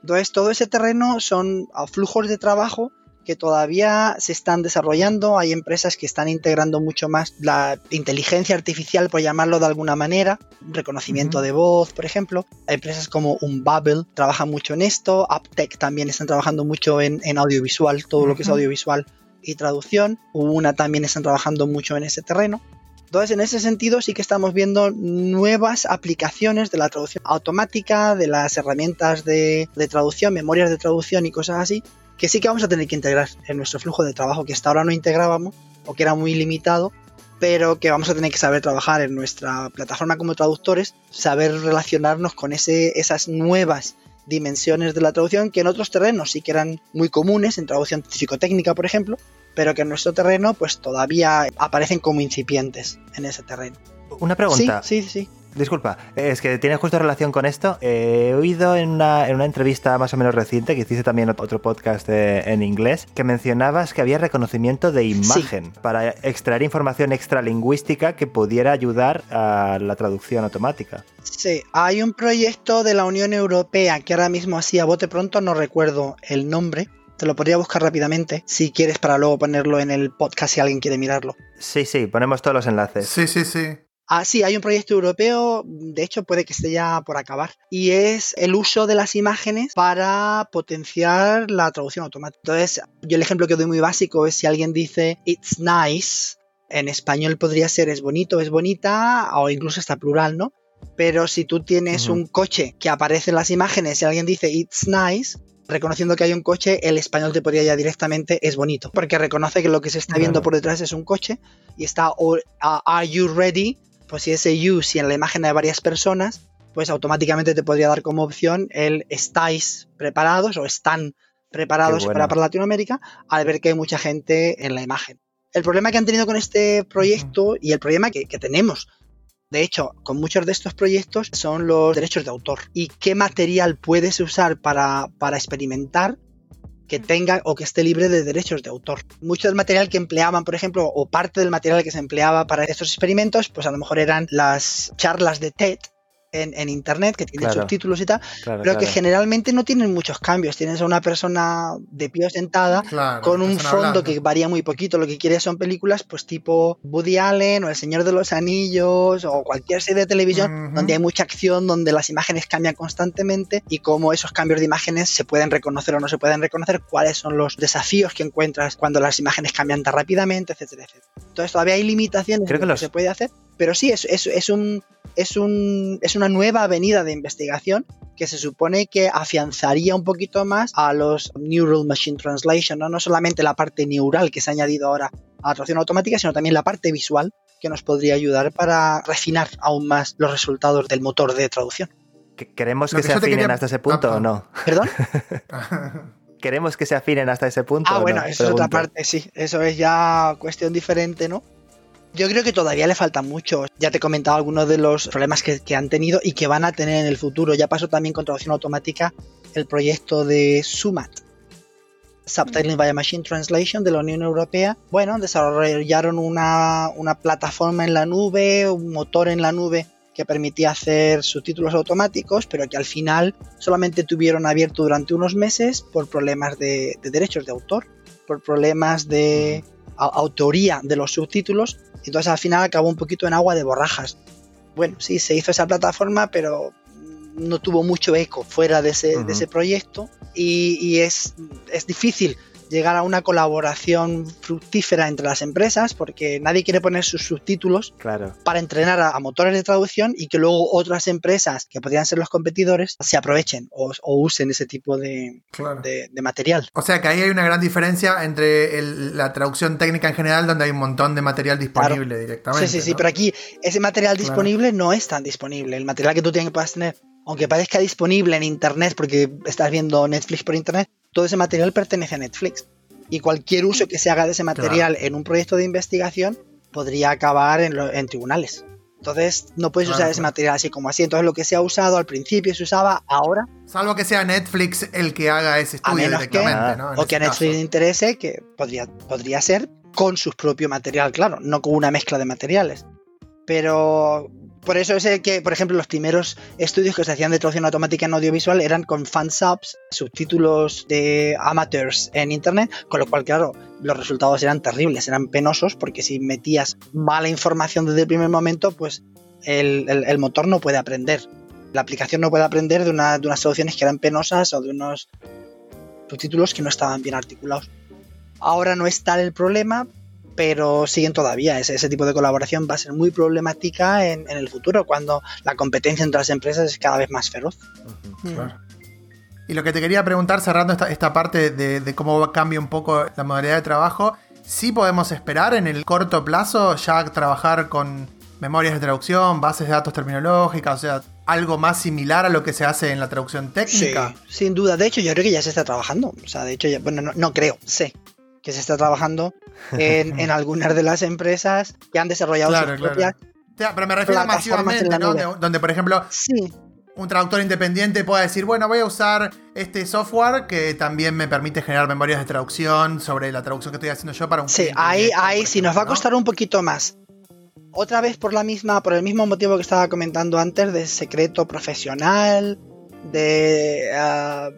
Entonces todo ese terreno son flujos de trabajo que todavía se están desarrollando. Hay empresas que están integrando mucho más la inteligencia artificial, por llamarlo de alguna manera, reconocimiento de voz, por ejemplo. Empresas como Unbubble trabajan mucho en esto. Uptech también están trabajando mucho en, en audiovisual, todo lo que es audiovisual y traducción. Una también están trabajando mucho en ese terreno. Entonces, en ese sentido, sí que estamos viendo nuevas aplicaciones de la traducción automática, de las herramientas de, de traducción, memorias de traducción y cosas así, que sí que vamos a tener que integrar en nuestro flujo de trabajo, que hasta ahora no integrábamos o que era muy limitado, pero que vamos a tener que saber trabajar en nuestra plataforma como traductores, saber relacionarnos con ese, esas nuevas dimensiones de la traducción que en otros terrenos sí que eran muy comunes, en traducción psicotécnica, por ejemplo, pero que en nuestro terreno pues todavía aparecen como incipientes en ese terreno. Una pregunta. Sí, sí, sí. Disculpa, es que tiene justo relación con esto. Eh, he oído en una, en una entrevista más o menos reciente que hiciste también otro podcast eh, en inglés que mencionabas que había reconocimiento de imagen para extraer información extralingüística que pudiera ayudar a la traducción automática. Sí, hay un proyecto de la Unión Europea que ahora mismo así a bote pronto no recuerdo el nombre. Te lo podría buscar rápidamente si quieres para luego ponerlo en el podcast si alguien quiere mirarlo. Sí, sí, ponemos todos los enlaces. Sí, sí, sí. Ah, sí, hay un proyecto europeo, de hecho puede que esté ya por acabar, y es el uso de las imágenes para potenciar la traducción automática. Entonces, yo el ejemplo que doy muy básico es si alguien dice it's nice, en español podría ser es bonito, es bonita, o incluso está plural, ¿no? Pero si tú tienes un coche que aparece en las imágenes y alguien dice it's nice, reconociendo que hay un coche, el español te podría ya directamente es bonito, porque reconoce que lo que se está viendo por detrás es un coche y está o- a- are you ready pues si ese you, si en la imagen hay varias personas, pues automáticamente te podría dar como opción el estáis preparados o están preparados bueno. para, para Latinoamérica al ver que hay mucha gente en la imagen. El problema que han tenido con este proyecto y el problema que, que tenemos De hecho, con muchos de estos proyectos son los derechos de autor. ¿Y qué material puedes usar para, para experimentar que tenga o que esté libre de derechos de autor. Mucho del material que empleaban, por ejemplo, o parte del material que se empleaba para estos experimentos, pues a lo mejor eran las charlas de TED en, internet que tienen subtítulos y tal, pero que generalmente no tienen muchos cambios. Tienes a una persona de pie sentada con un fondo que varía muy poquito. Lo que quieres son películas, pues tipo Woody Allen o El Señor de los Anillos o cualquier serie de televisión donde hay mucha acción, donde las imágenes cambian constantemente y cómo esos cambios de imágenes se pueden reconocer o no se pueden reconocer, cuáles son los desafíos que encuentras cuando las imágenes cambian tan rápidamente, etcétera, etcétera. Entonces todavía hay limitaciones en lo que se puede hacer, pero sí, es, es, es, un, es, un, es una nueva avenida de investigación que se supone que afianzaría un poquito más a los Neural Machine Translation, ¿no? no solamente la parte neural que se ha añadido ahora a la traducción automática, sino también la parte visual que nos podría ayudar para refinar aún más los resultados del motor de traducción. ¿Queremos que, se afinen hasta ese punto o no? ¿Perdón? ¿Queremos que se afinen hasta ese punto? Ah, bueno, eso es otra parte, sí. Eso es ya cuestión diferente, ¿no? Yo creo que todavía le falta mucho. Ya te he comentado algunos de los problemas que, han tenido y que van a tener en el futuro. Ya pasó también con traducción automática el proyecto de SUMAT, Subtitling by Machine Translation de la Unión Europea. Bueno, desarrollaron una, una plataforma en la nube, un motor en la nube que permitía hacer subtítulos automáticos, pero que al final solamente tuvieron abierto durante unos meses por problemas de, de derechos de autor, por problemas de autoría de los subtítulos entonces al final acabó un poquito en agua de borrajas. Bueno, sí, se hizo esa plataforma, pero no tuvo mucho eco fuera de ese, de ese proyecto y, y es, es, difícil llegar a una colaboración fructífera entre las empresas porque nadie quiere poner sus subtítulos para entrenar a, motores de traducción y que luego otras empresas que podrían ser los competidores se aprovechen o, usen ese tipo de, de, material. O sea que ahí hay una gran diferencia entre la traducción técnica en general donde hay un montón de material disponible directamente. Sí, sí, sí, pero aquí ese material disponible no es tan disponible. El material que tú tienes que puedas tener aunque parezca disponible en internet porque estás viendo Netflix por internet, todo ese material pertenece a Netflix. Y cualquier uso que se haga de ese material en un proyecto de investigación podría acabar en, tribunales. Entonces no puedes usar ese material así como así. Entonces lo que se ha usado al principio se usaba ahora. Salvo que sea Netflix el que haga ese estudio directamente, O que a Netflix le interese, que podría, podría ser con su propio material, claro, no con una mezcla de materiales. Pero por eso es que, por ejemplo, los primeros estudios que se hacían de traducción automática en audiovisual eran con fansubs, subtítulos de amateurs en internet, con lo cual, claro, los resultados eran terribles, eran penosos, porque si metías mala información desde el primer momento, pues el, motor no puede aprender. La aplicación no puede aprender de, una, de unas traducciones que eran penosas o de unos subtítulos que no estaban bien articulados. Ahora no es tal el problema, pero siguen todavía. Ese, ese, tipo de colaboración va a ser muy problemática en, el futuro, cuando la competencia entre las empresas es cada vez más feroz. Y lo que te quería preguntar, cerrando esta, parte de, cómo cambia un poco la modalidad de trabajo, ¿sí podemos esperar en el corto plazo ya trabajar con memorias de traducción, bases de datos terminológicas, o sea, algo más similar a lo que se hace en la traducción técnica? Sí, sin duda. De hecho, yo creo que ya se está trabajando. O sea, de hecho, bueno, no, no creo, sé que se está trabajando en, algunas de las empresas que han desarrollado sus propias. pero me refiero masivamente, ¿no? Donde, por ejemplo, un traductor independiente pueda decir, bueno, voy a usar este software que también me permite generar memorias de traducción sobre la traducción que estoy haciendo yo para un Sí, ahí, ahí sí, nos va a costar un poquito más. Otra vez por la misma, por el mismo motivo que estaba comentando antes de secreto profesional, de ah,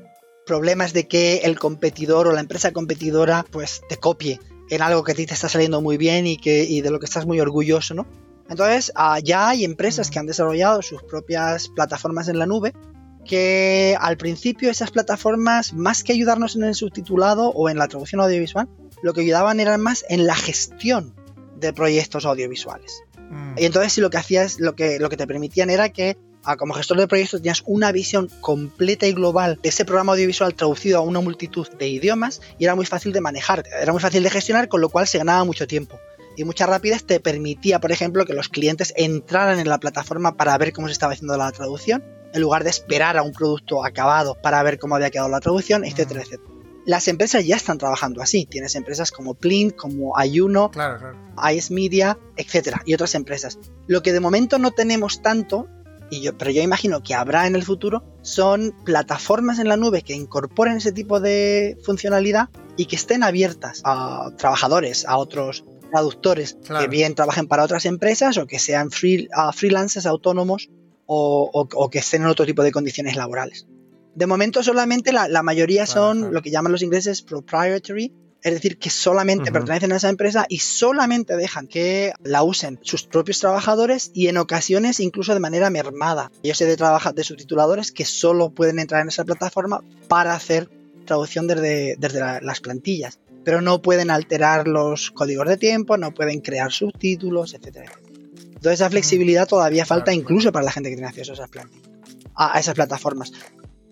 problemas de que el competidor o la empresa competidora pues te copie en algo que a ti te está saliendo muy bien y, que, y de lo que estás muy orgulloso, ¿no? Entonces, ya hay empresas que han desarrollado sus propias plataformas en la nube que al principio esas plataformas, más que ayudarnos en el subtitulado o en la traducción audiovisual, lo que ayudaban era más en la gestión de proyectos audiovisuales. Mm. Y entonces si lo que hacías, lo que, lo que te permitían era que como gestor de proyectos tenías una visión completa y global de ese programa audiovisual traducido a una multitud de idiomas y era muy fácil de manejar, era muy fácil de gestionar, con lo cual se ganaba mucho tiempo. Y mucha rapidez te permitía, por ejemplo, que los clientes entraran en la plataforma para ver cómo se estaba haciendo la traducción, en lugar de esperar a un producto acabado para ver cómo había quedado la traducción, etcétera, etcétera. las empresas ya están trabajando así. Tienes empresas como Plint, como Ayuno, Claro, claro. Ice Media, etcétera, y otras empresas. Lo que de momento no tenemos tanto, y yo, pero yo imagino que habrá en el futuro, son plataformas en la nube que incorporen ese tipo de funcionalidad y que estén abiertas a trabajadores, a otros traductores Claro. que bien trabajen para otras empresas o que sean free- freelancers autónomos o, o- o que estén en otro tipo de condiciones laborales. De momento solamente la, la mayoría Claro, son claro. lo que llaman los ingleses proprietary, es decir, que solamente pertenecen a esa empresa y solamente dejan que la usen sus propios trabajadores y en ocasiones incluso de manera mermada. Yo sé de, de subtituladores que solo pueden entrar en esa plataforma para hacer traducción desde, desde la- las plantillas, pero no pueden alterar los códigos de tiempo, no pueden crear subtítulos, etcétera. Entonces esa flexibilidad todavía falta incluso para la gente que tiene acceso a esas plantillas, a esas plataformas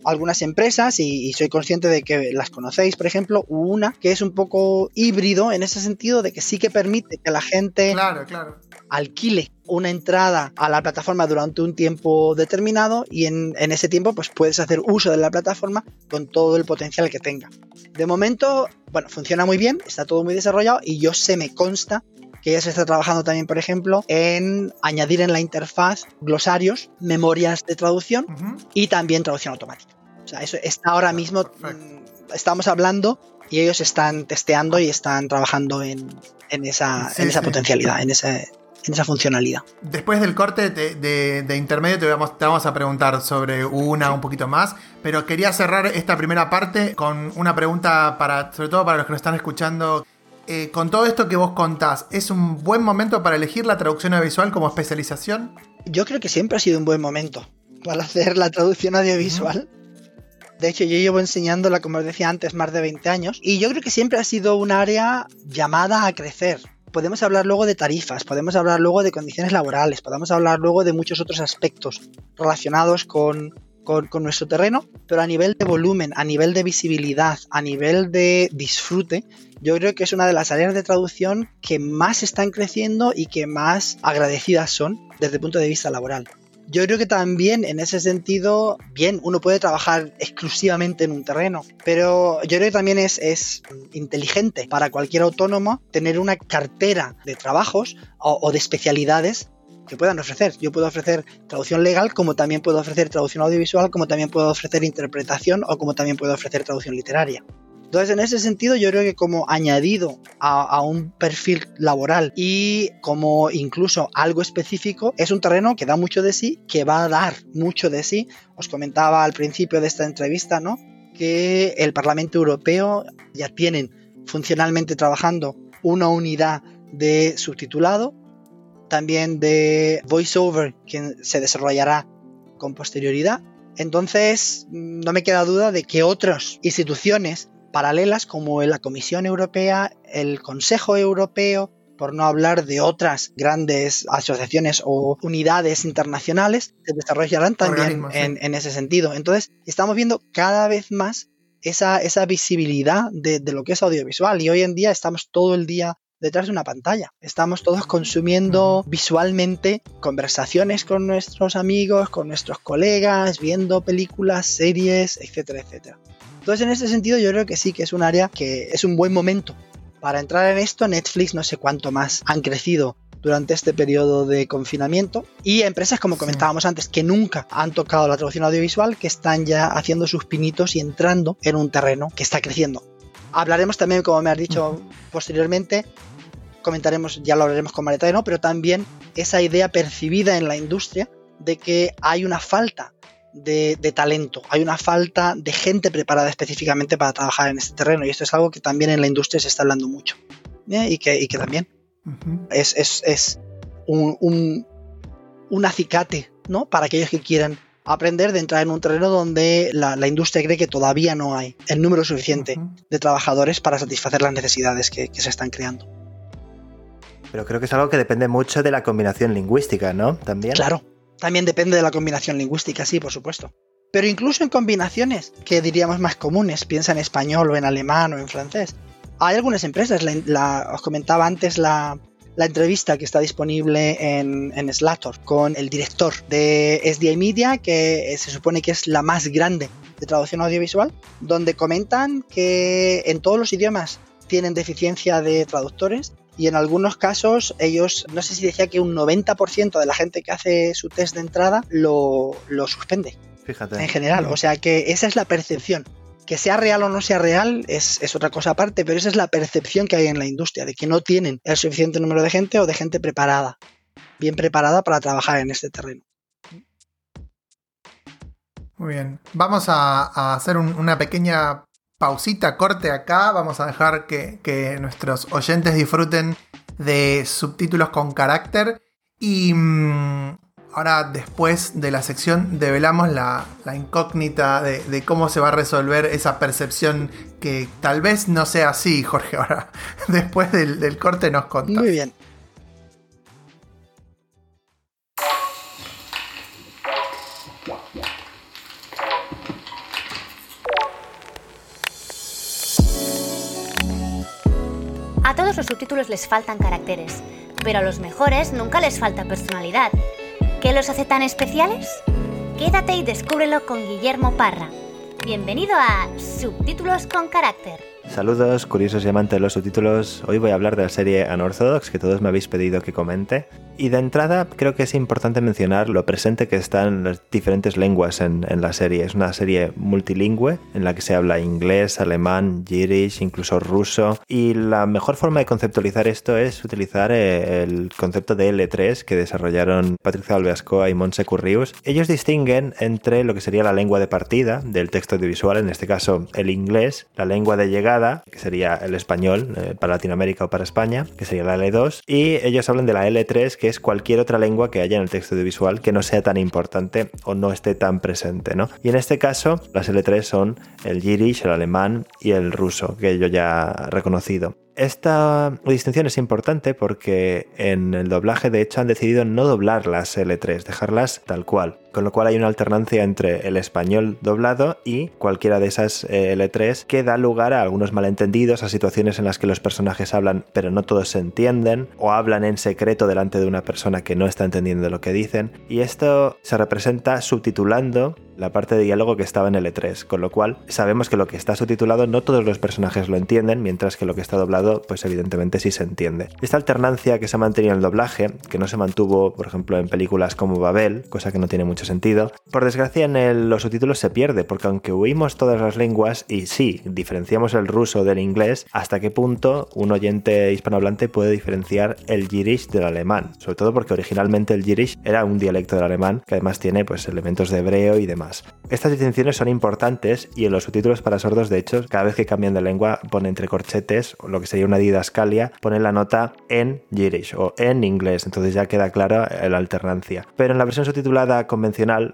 algunas empresas, y, y soy consciente de que las conocéis, por ejemplo, una que es un poco híbrido en ese sentido de que sí que permite que la gente Claro, claro. alquile una entrada a la plataforma durante un tiempo determinado y en, en ese tiempo pues puedes hacer uso de la plataforma con todo el potencial que tenga. De momento, bueno, funciona muy bien, está todo muy desarrollado y yo sé, me consta que ya se está trabajando también, por ejemplo, en añadir en la interfaz glosarios, memorias de traducción y también traducción automática. O sea, eso está ahora mismo, Perfecto. estamos hablando y ellos están testeando y están trabajando en, en esa, Sí, en esa sí. potencialidad, en, ese, en esa funcionalidad. Después del corte de, de- de intermedio te vamos, te vamos a preguntar sobre una un poquito más, pero quería cerrar esta primera parte con una pregunta para, sobre todo para los que nos están escuchando. Eh, con todo esto que vos contás, ¿es un buen momento para elegir la traducción audiovisual como especialización? Yo creo que siempre ha sido un buen momento para hacer la traducción audiovisual. De hecho, yo llevo enseñándola, como os decía antes, más de 20 años. Y yo creo que siempre ha sido un área llamada a crecer. Podemos hablar luego de tarifas, podemos hablar luego de condiciones laborales, podemos hablar luego de muchos otros aspectos relacionados con, con, con nuestro terreno, pero a nivel de volumen, a nivel de visibilidad, a nivel de disfrute, yo creo que es una de las áreas de traducción que más están creciendo y que más agradecidas son desde el punto de vista laboral. Yo creo que también en ese sentido, bien, uno puede trabajar exclusivamente en un terreno, pero yo creo que también es, es inteligente para cualquier autónomo tener una cartera de trabajos o, o de especialidades que puedan ofrecer. Yo puedo ofrecer traducción legal, como también puedo ofrecer traducción audiovisual, como también puedo ofrecer interpretación o como también puedo ofrecer traducción literaria. Entonces, en ese sentido, yo creo que como añadido a, un perfil laboral y como incluso algo específico, es un terreno que da mucho de sí, que va a dar mucho de sí. Os comentaba al principio de esta entrevista, ¿no? Que el Parlamento Europeo ya tienen funcionalmente trabajando una unidad de subtitulado, también de voiceover que se desarrollará con posterioridad. Entonces, no me queda duda de que otras instituciones paralelas como la Comisión Europea, el Consejo Europeo, por no hablar de otras grandes asociaciones o unidades internacionales, se desarrollarán también en, en ese sentido. Entonces, estamos viendo cada vez más esa, esa visibilidad de, de lo que es audiovisual y hoy en día estamos todo el día detrás de una pantalla. Estamos todos consumiendo visualmente conversaciones con nuestros amigos, con nuestros colegas, viendo películas, series, etcétera, etcétera. Entonces, en ese sentido, yo creo que sí que es un área que es un buen momento para entrar en esto. Netflix, no sé cuánto más han crecido durante este periodo de confinamiento y empresas como comentábamos antes que nunca han tocado la traducción audiovisual que están ya haciendo sus pinitos y entrando en un terreno que está creciendo. Hablaremos también, como me has dicho posteriormente, comentaremos, ya lo hablaremos con Mareta, ¿no? pero también esa idea percibida en la industria de que hay una falta de, de, talento, hay una falta de gente preparada específicamente para trabajar en este terreno y esto es algo que también en la industria se está hablando mucho ¿eh? y, que, y, que, también uh -huh. es, es, es un, un, un, acicate ¿no? para aquellos que quieran aprender de entrar en un terreno donde la, la industria cree que todavía no hay el número suficiente uh -huh. de trabajadores para satisfacer las necesidades que, que se están creando. Pero creo que es algo que depende mucho de la combinación lingüística, ¿no? También. Claro, también depende de la combinación lingüística, sí, por supuesto. Pero incluso en combinaciones que diríamos más comunes, piensa en español o en alemán o en francés. Hay algunas empresas, la, os comentaba antes la, entrevista que está disponible en, en Slator con el director de SDI Media, que se supone que es la más grande de traducción audiovisual, donde comentan que en todos los idiomas tienen deficiencia de traductores y en algunos casos ellos, no sé si decía que un 90% de la gente que hace su test de entrada lo, lo suspende. Fíjate. En general, o sea que esa es la percepción. Que sea real o no sea real es, es, otra cosa aparte, pero esa es la percepción que hay en la industria, de que no tienen el suficiente número de gente o de gente preparada, bien preparada para trabajar en este terreno. Muy bien, vamos a, a hacer un, una pequeña pausita, corte acá, vamos a dejar que, nuestros oyentes disfruten de subtítulos con carácter y... Mmm, ahora después de la sección develamos la, incógnita de, cómo se va a resolver esa percepción que tal vez no sea así, Jorge. Ahora, después del, del corte nos contás. Muy bien. Todos los subtítulos les faltan caracteres, pero a los mejores nunca les falta personalidad. ¿Qué los hace tan especiales? Quédate y descúbrelo con Guillermo Parra. Bienvenido a Subtítulos con Carácter. Saludos, curiosos y amantes de los subtítulos. Hoy voy a hablar de la serie Unorthodox que todos me habéis pedido que comente. Y de entrada creo que es importante mencionar lo presente que están las diferentes lenguas en, en, la serie. Es una serie multilingüe en la que se habla inglés, alemán, yiddish, incluso ruso. Y la mejor forma de conceptualizar esto es utilizar eh, el concepto de L3 que desarrollaron Patricia Alveascoa y Montse Currius. Ellos distinguen entre lo que sería la lengua de partida del texto audiovisual, en este caso el inglés, la lengua de llegada, que sería el español eh, para Latinoamérica o para España, que sería la L2, y ellos hablan de la L3, que es cualquier otra lengua que haya en el texto audiovisual que no sea tan importante o no esté tan presente, ¿no? Y en este caso, las L3 son el yiddish, el alemán y el ruso, que yo ya he reconocido. Esta distinción es importante porque en el doblaje de hecho han decidido no doblar las L3, dejarlas tal cual, con lo cual hay una alternancia entre el español doblado y cualquiera de esas L3 que da lugar a algunos malentendidos, a situaciones en las que los personajes hablan pero no todos se entienden o hablan en secreto delante de una persona que no está entendiendo lo que dicen y esto se representa subtitulando la parte de diálogo que estaba en L3, con lo cual sabemos que lo que está subtitulado no todos los personajes lo entienden, mientras que lo que está doblado pues evidentemente sí se entiende. Esta alternancia que se ha mantenido en el doblaje, que no se mantuvo por ejemplo en películas como Babel, cosa que no tiene mucho sentido, por desgracia en los subtítulos se pierde, porque aunque oímos todas las lenguas y sí, diferenciamos el ruso del inglés, hasta qué punto un oyente hispanohablante puede diferenciar el yiddish del alemán, sobre todo porque originalmente el yiddish era un dialecto del alemán que además tiene pues elementos de hebreo y demás. Estas distinciones son importantes y en los subtítulos para sordos, de hecho, cada vez que cambian de lengua pone entre corchetes, o lo que sería una didascalia, pone la nota en Yiddish o en inglés, entonces ya queda clara la alternancia. Pero en la versión subtitulada convencional,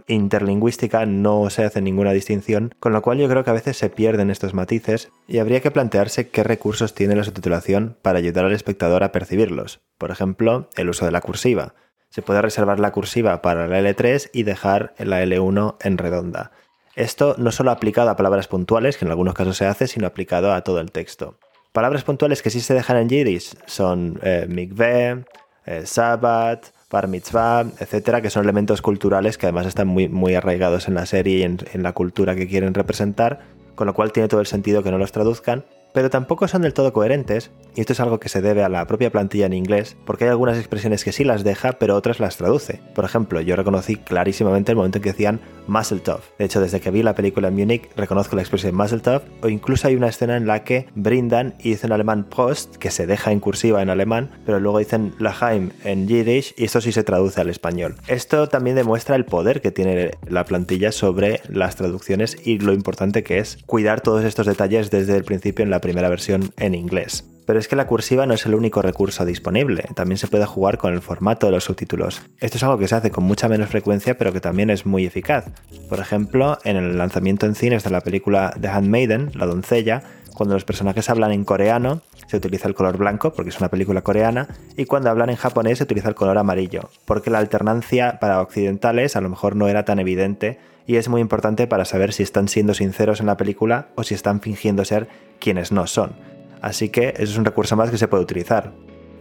interlingüística, no se hace ninguna distinción, con lo cual yo creo que a veces se pierden estos matices y habría que plantearse qué recursos tiene la subtitulación para ayudar al espectador a percibirlos. Por ejemplo, el uso de la cursiva se puede reservar la cursiva para la L3 y dejar la L1 en redonda. Esto no solo aplicado a palabras puntuales, que en algunos casos se hace, sino aplicado a todo el texto. Palabras puntuales que sí se dejan en Yiddish son eh, mikveh, eh, Sabbat, bar mitzvah, etcétera, que son elementos culturales que además están muy, muy arraigados en la serie y en, en la cultura que quieren representar, con lo cual tiene todo el sentido que no los traduzcan pero tampoco son del todo coherentes, y esto es algo que se debe a la propia plantilla en inglés, porque hay algunas expresiones que sí las deja, pero otras las traduce. Por ejemplo, yo reconocí clarísimamente el momento en que decían muscle tough. De hecho, desde que vi la película en Munich, reconozco la expresión muscle tough, o incluso hay una escena en la que brindan y dicen alemán Prost, que se deja en cursiva en alemán, pero luego dicen Laheim en Yiddish, y esto sí se traduce al español. Esto también demuestra el poder que tiene la plantilla sobre las traducciones y lo importante que es cuidar todos estos detalles desde el principio en la primera versión en inglés. Pero es que la cursiva no es el único recurso disponible, también se puede jugar con el formato de los subtítulos. Esto es algo que se hace con mucha menos frecuencia pero que también es muy eficaz. Por ejemplo, en el lanzamiento en cines de la película The Handmaiden, La doncella, cuando los personajes hablan en coreano se utiliza el color blanco porque es una película coreana y cuando hablan en japonés se utiliza el color amarillo porque la alternancia para occidentales a lo mejor no era tan evidente y es muy importante para saber si están siendo sinceros en la película o si están fingiendo ser quienes no son. Así que eso es un recurso más que se puede utilizar.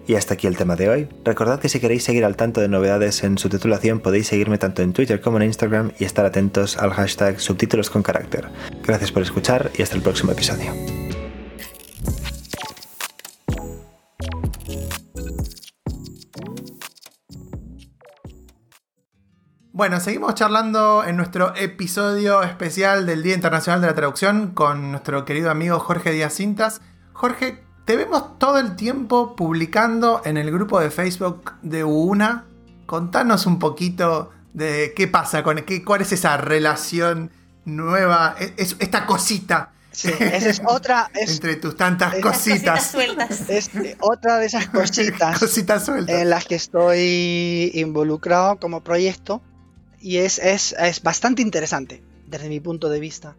Y hasta aquí el tema de hoy. Recordad que si queréis seguir al tanto de novedades en subtitulación podéis seguirme tanto en Twitter como en Instagram y estar atentos al hashtag subtítulos con carácter. Gracias por escuchar y hasta el próximo episodio. Bueno, seguimos charlando en nuestro episodio especial del Día Internacional de la Traducción con nuestro querido amigo Jorge Díaz Cintas. Jorge, te vemos todo el tiempo publicando en el grupo de Facebook de UNA. Contanos un poquito de qué pasa con qué, cuál es esa relación nueva, e, es, esta cosita. Sí, esa es otra. entre tus tantas es, cositas. sueltas. Es otra de esas cositas, cositas sueltas en las que estoy involucrado como proyecto y es, es, es bastante interesante desde mi punto de vista.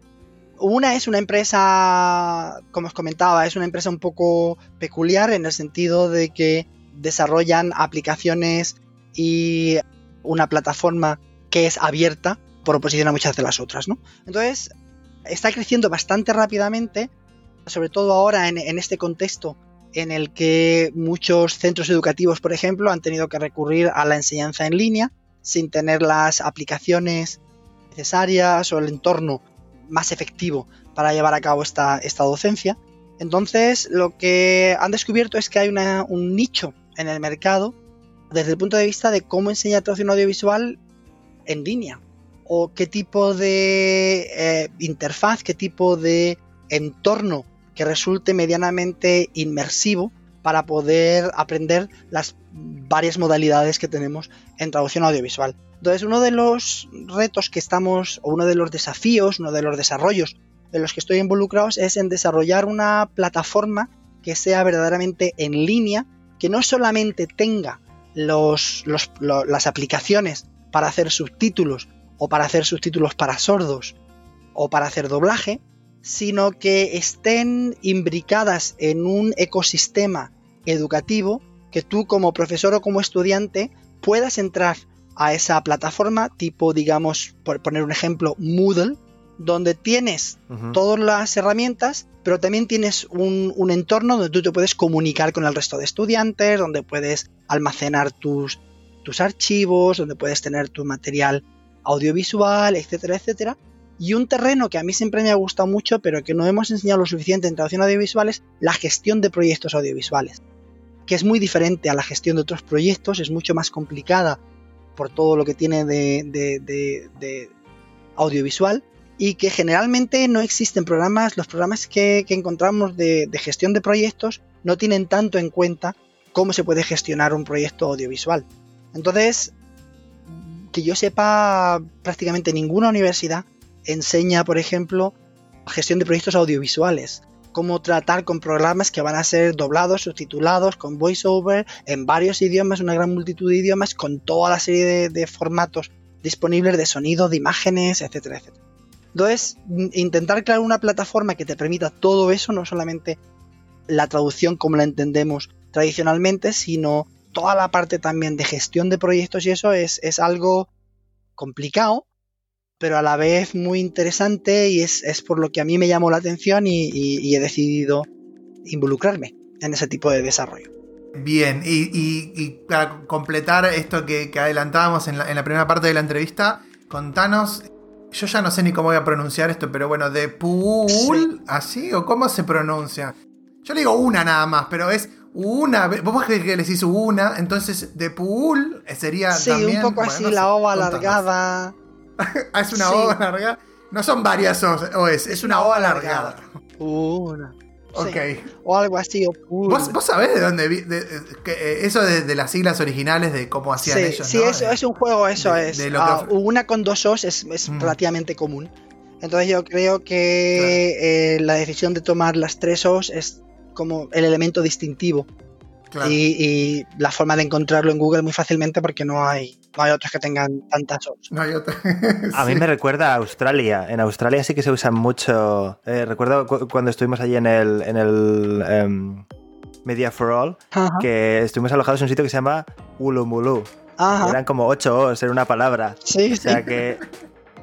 Una es una empresa, como os comentaba, es una empresa un poco peculiar en el sentido de que desarrollan aplicaciones y una plataforma que es abierta por oposición a muchas de las otras, ¿no? Entonces, está creciendo bastante rápidamente, sobre todo ahora en, en este contexto en el que muchos centros educativos, por ejemplo, han tenido que recurrir a la enseñanza en línea sin tener las aplicaciones necesarias o el entorno más efectivo para llevar a cabo esta, esta docencia. Entonces, lo que han descubierto es que hay un nicho en el mercado desde el punto de vista de cómo enseñar traducción audiovisual en línea o qué tipo de eh, interfaz, qué tipo de entorno que resulte medianamente inmersivo para poder aprender las varias modalidades que tenemos en traducción audiovisual. Entonces, uno de los retos que estamos, o uno de los desafíos, uno de los desarrollos en los que estoy involucrado es en desarrollar una plataforma que sea verdaderamente en línea, que no solamente tenga las aplicaciones para hacer subtítulos o para hacer subtítulos para sordos o para hacer doblaje, sino que estén imbricadas en un ecosistema educativo que tú como profesor o como estudiante puedas entrar a esa plataforma tipo, digamos, por poner un ejemplo, Moodle, donde tienes todas las herramientas, pero también tienes un, un, entorno donde tú te puedes comunicar con el resto de estudiantes, donde puedes almacenar tus, tus archivos, donde puedes tener tu material audiovisual, etcétera, etcétera. Y un terreno que a mí siempre me ha gustado mucho, pero que no hemos enseñado lo suficiente en traducción audiovisual, es la gestión de proyectos audiovisuales que es muy diferente a la gestión de otros proyectos, es mucho más complicada por todo lo que tiene de, audiovisual y que generalmente no existen programas, los programas que, encontramos de, gestión de proyectos no tienen tanto en cuenta cómo se puede gestionar un proyecto audiovisual. Entonces, que yo sepa, prácticamente ninguna universidad enseña, por ejemplo, gestión de proyectos audiovisuales cómo tratar con programas que van a ser doblados, subtitulados, con voiceover, en varios idiomas, una gran multitud de idiomas, con toda la serie de, formatos disponibles de sonido, de imágenes, etcétera, etcétera. Entonces, intentar crear una plataforma que te permita todo eso, no solamente la traducción como la entendemos tradicionalmente, sino toda la parte también de gestión de proyectos y eso es, es algo complicado, pero a la vez muy interesante y es, por lo que a mí me llamó la atención y, he decidido involucrarme en ese tipo de desarrollo. Bien, y, para completar esto que, adelantábamos en la, primera parte de la entrevista, contanos, yo ya no sé ni cómo voy a pronunciar esto, pero bueno, de Pool, ¿así? ¿O cómo se pronuncia? Yo le digo una nada más, pero es una, vos que le decís una, entonces de Pool sería sí, un poco así, la ova alargada. Es una O alargada. No son varias O, es, es una O alargada. Una. Ok. O algo así. ¿Vos, ¿Vos, sabés de dónde vi, eh, eso de, las siglas originales de cómo hacían ellos? Sí, eso, es un juego, eso es. Ah, una con dos O's es, es mm. relativamente común. Entonces yo creo que eh, la decisión de tomar las tres O's es como el elemento distintivo. Y, la forma de encontrarlo en Google muy fácilmente porque no hay, no hay otros que tengan tantas O's. No hay A mí me recuerda a Australia. En Australia sí que se usan mucho. Eh, recuerdo cuando estuvimos allí en el, en el em, Media for All, que estuvimos alojados en un sitio que se llama Ulumulu. Eran como ocho O's en una palabra. Sí, o sea que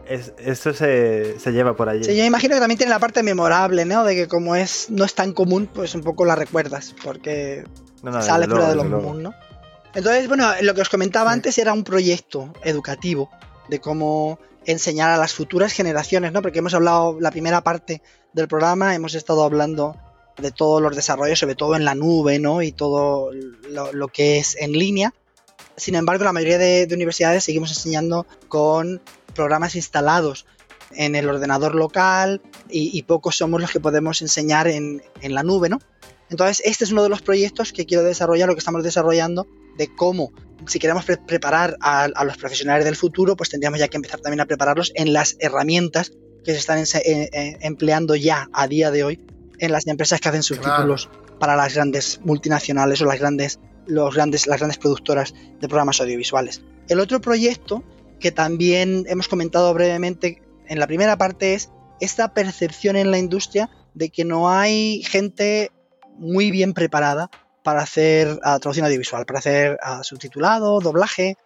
esto se, se, lleva por allí. Sí, yo imagino que también tiene la parte memorable, ¿no? De que como es no es tan común, pues un poco la recuerdas, porque No, no, sale desde fuera de los. Entonces, bueno, lo que os comentaba Sí. antes era un proyecto educativo de cómo enseñar a las futuras generaciones, ¿no? Porque hemos hablado, la primera parte del programa, hemos estado hablando de todos los desarrollos, sobre todo en la nube, ¿no? Y todo lo, lo que es en línea. Sin embargo, la mayoría de, de universidades seguimos enseñando con programas instalados en el ordenador local y, y pocos somos los que podemos enseñar en, en la nube, ¿no? Entonces, este es uno de los proyectos que quiero desarrollar, lo que estamos desarrollando, de cómo, si queremos pre- preparar a, a los profesionales del futuro, pues tendríamos ya que empezar también a prepararlos en las herramientas que se están empleando ya a día de hoy en las empresas que hacen subtítulos para las grandes multinacionales o las grandes, los grandes, las grandes productoras de programas audiovisuales. El otro proyecto que también hemos comentado brevemente en la primera parte es esta percepción en la industria de que no hay gente muy bien preparada para hacer traducción audiovisual, para hacer subtitulado, doblaje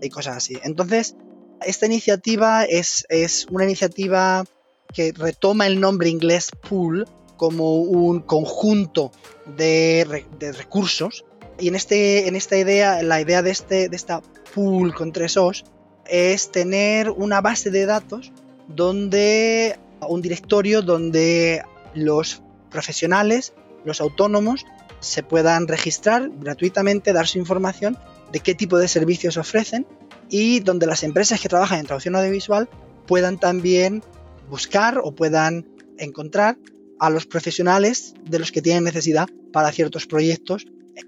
y cosas así. Entonces, esta iniciativa es, es una iniciativa que retoma el nombre inglés pool como un conjunto de, de recursos. Y en, este, en esta idea, la idea de, este, de esta pool con tres O's es tener una base de datos donde un directorio donde los profesionales, los autónomos, se puedan registrar gratuitamente, dar su información de qué tipo de servicios ofrecen y donde las empresas que trabajan en traducción audiovisual puedan también buscar o puedan encontrar a los profesionales de los que tienen necesidad para ciertos proyectos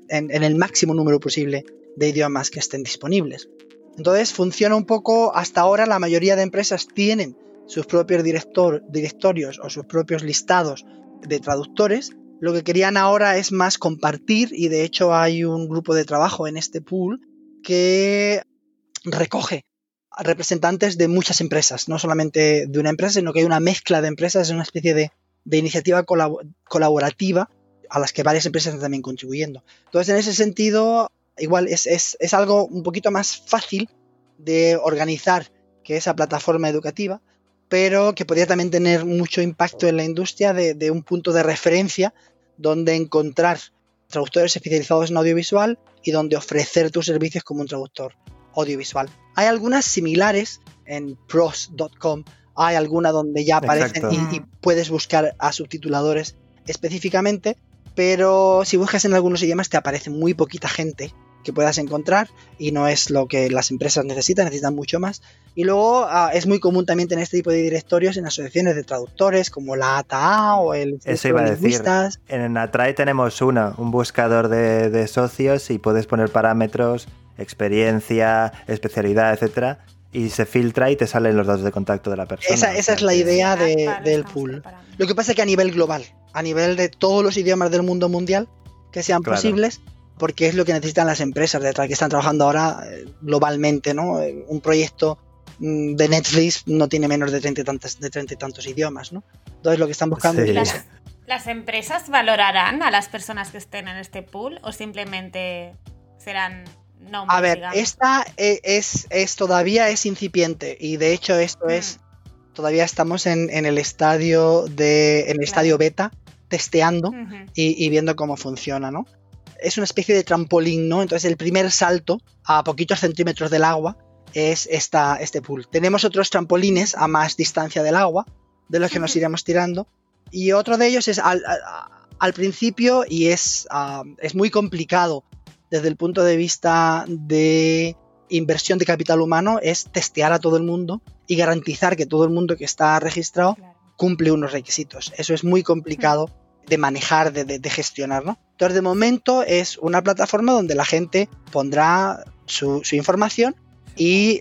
en, en el máximo número posible de idiomas que estén disponibles. Entonces funciona un poco, hasta ahora la mayoría de empresas tienen sus propios director, directorios o sus propios listados de traductores. Lo que querían ahora es más compartir y de hecho hay un grupo de trabajo en este pool que recoge a representantes de muchas empresas, no solamente de una empresa, sino que hay una mezcla de empresas, es una especie de, de iniciativa colabo- colaborativa a las que varias empresas están también contribuyendo. Entonces, en ese sentido, igual es, es- es algo un poquito más fácil de organizar que esa plataforma educativa, pero que podría también tener mucho impacto en la industria de, de un punto de referencia donde encontrar traductores especializados en audiovisual y donde ofrecer tus servicios como un traductor audiovisual. Hay algunas similares en pros.com, hay alguna donde ya aparecen y, y puedes buscar a subtituladores específicamente, pero si buscas en algunos idiomas te aparece muy poquita gente que puedas encontrar y no es lo que las empresas necesitan, necesitan mucho más. Y luego ah, es muy común también tener este tipo de directorios en asociaciones de traductores como la ATA o el Eso iba a decir. En Atrae tenemos una, un buscador de, de socios y puedes poner parámetros, experiencia, especialidad, etcétera, y se filtra y te salen los datos de contacto de la persona. Esa, esa es la idea de- del pool. Lo que pasa es que a nivel global, a nivel de todos los idiomas del mundo mundial que sean Claro. posibles, porque es lo que necesitan las empresas de tra- que están trabajando ahora eh, globalmente, ¿no? Eh, Un proyecto mm, de Netflix no tiene menos de 30 y tantos, de 30 y tantos idiomas, ¿no? Entonces lo que están buscando Sí. es ¿Las, empresas valorarán a las personas que estén en este pool o simplemente serán nombres? A ver, digamos? esta e- es, es todavía es incipiente y de hecho esto es todavía estamos en, en el estadio de en el Claro. estadio beta testeando y, y viendo cómo funciona, ¿no? Es una especie de trampolín, ¿no? Entonces el primer salto a poquitos centímetros del agua es esta, este pool. Tenemos otros trampolines a más distancia del agua, de los que nos iremos tirando. Y otro de ellos es al, al- al principio y es, ah, es muy complicado desde el punto de vista de inversión de capital humano, es testear a todo el mundo y garantizar que todo el mundo que está registrado cumple unos requisitos. Eso es muy complicado de manejar, de, de- de gestionar, ¿no? Entonces, de momento es una plataforma donde la gente pondrá su, su información y,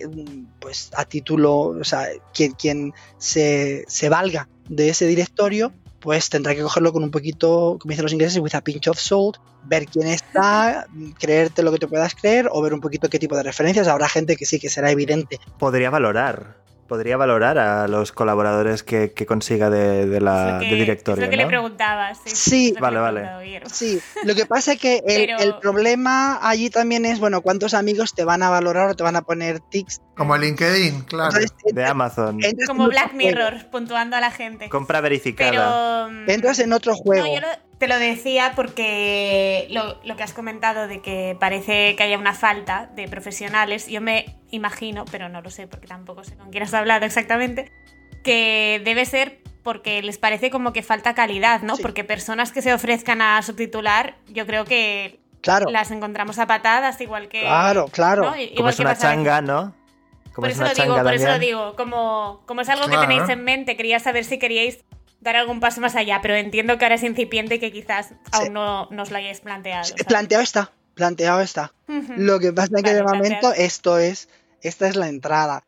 pues, a título, o sea, quien, quien se, se valga de ese directorio, pues tendrá que cogerlo con un poquito, como dicen los ingleses, with a pinch of salt, ver quién está, creerte lo que te puedas creer o ver un poquito qué tipo de referencias. Habrá gente que sí que será evidente Podría valorar. Podría valorar a los colaboradores que, que consiga de, de la, que- de directorio. Es lo que le ¿no? preguntaba. Sí, Sí. que Vale, le vale. Sí, lo que pasa es que el, Pero- el problema allí también es, bueno, cuántos amigos te van a valorar o te van a poner tics. Como LinkedIn, claro. Entonces, De Amazon. Como Black. Mirror, puntuando a la gente. Compra verificada. Pero. mm, Entras en otro juego. No, yo lo- te lo decía porque lo, lo, que has comentado de que parece que haya una falta de profesionales, yo me imagino, pero no lo sé porque tampoco sé con quién has hablado exactamente, que debe ser porque les parece como que falta calidad, ¿no? Porque personas que se ofrezcan a subtitular, yo creo que claro. las encontramos a patadas, igual que. Claro, claro. ¿no? Igual Como es que una changa, ¿no? Como Por es eso una lo digo, por eso lo digo. Como, como es algo que tenéis en mente, quería saber si queríais dar algún paso más allá, pero entiendo que ahora es incipiente y que quizás aún no, no os lo hayáis planteado. ¿sabes? Planteado está, planteado está. Lo que pasa es que Vale, de momento planteado. esto es, esta es la entrada.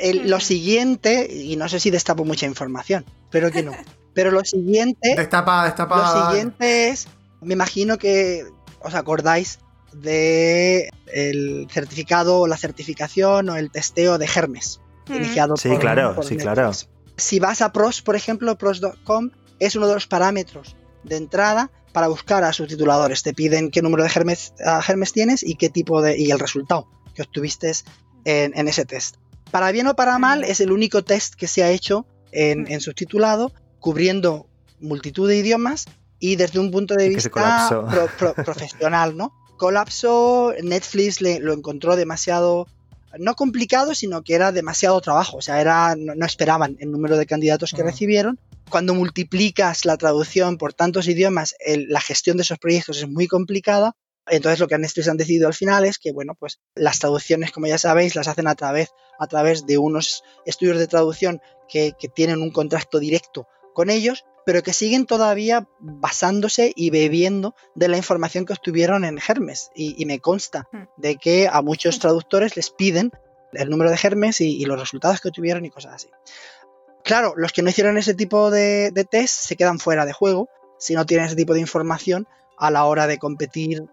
El- Lo siguiente, y no sé si destapo mucha información, pero que no. Pero lo siguiente, Destapada, lo destapada. siguiente es, me imagino que os acordáis de el certificado o la certificación o el testeo de Hermes, Ujú. iniciado Sí, por, claro, por sí, Netflix. claro. Si vas a pros, por ejemplo, pros.com es uno de los parámetros de entrada para buscar a subtituladores. Te piden qué número de Hermes, ah, tienes y qué tipo de y el resultado que obtuviste en, en ese test. Para bien o para mal, es el único test que se ha hecho en, en subtitulado, cubriendo multitud de idiomas y desde un punto de vista colapsó. pro- pro- profesional, ¿no? Colapsó, Netflix le- lo encontró demasiado no complicado, sino que era demasiado trabajo. O sea, era, no, no esperaban el número de candidatos que recibieron. Cuando multiplicas la traducción por tantos idiomas, el- la gestión de esos proyectos es muy complicada. Entonces lo que han decidido al final es que, bueno, pues las traducciones, como ya sabéis, las hacen a través, a través de unos estudios de traducción que, que tienen un contacto directo con ellos, pero que siguen todavía basándose y bebiendo de la información que obtuvieron en Hermes. Y, y me consta Mm. de que a muchos traductores les piden el número de Hermes y, y los resultados que obtuvieron y cosas así. Claro, los que no hicieron ese tipo de, de test se quedan fuera de juego si no tienen ese tipo de información a la hora de competir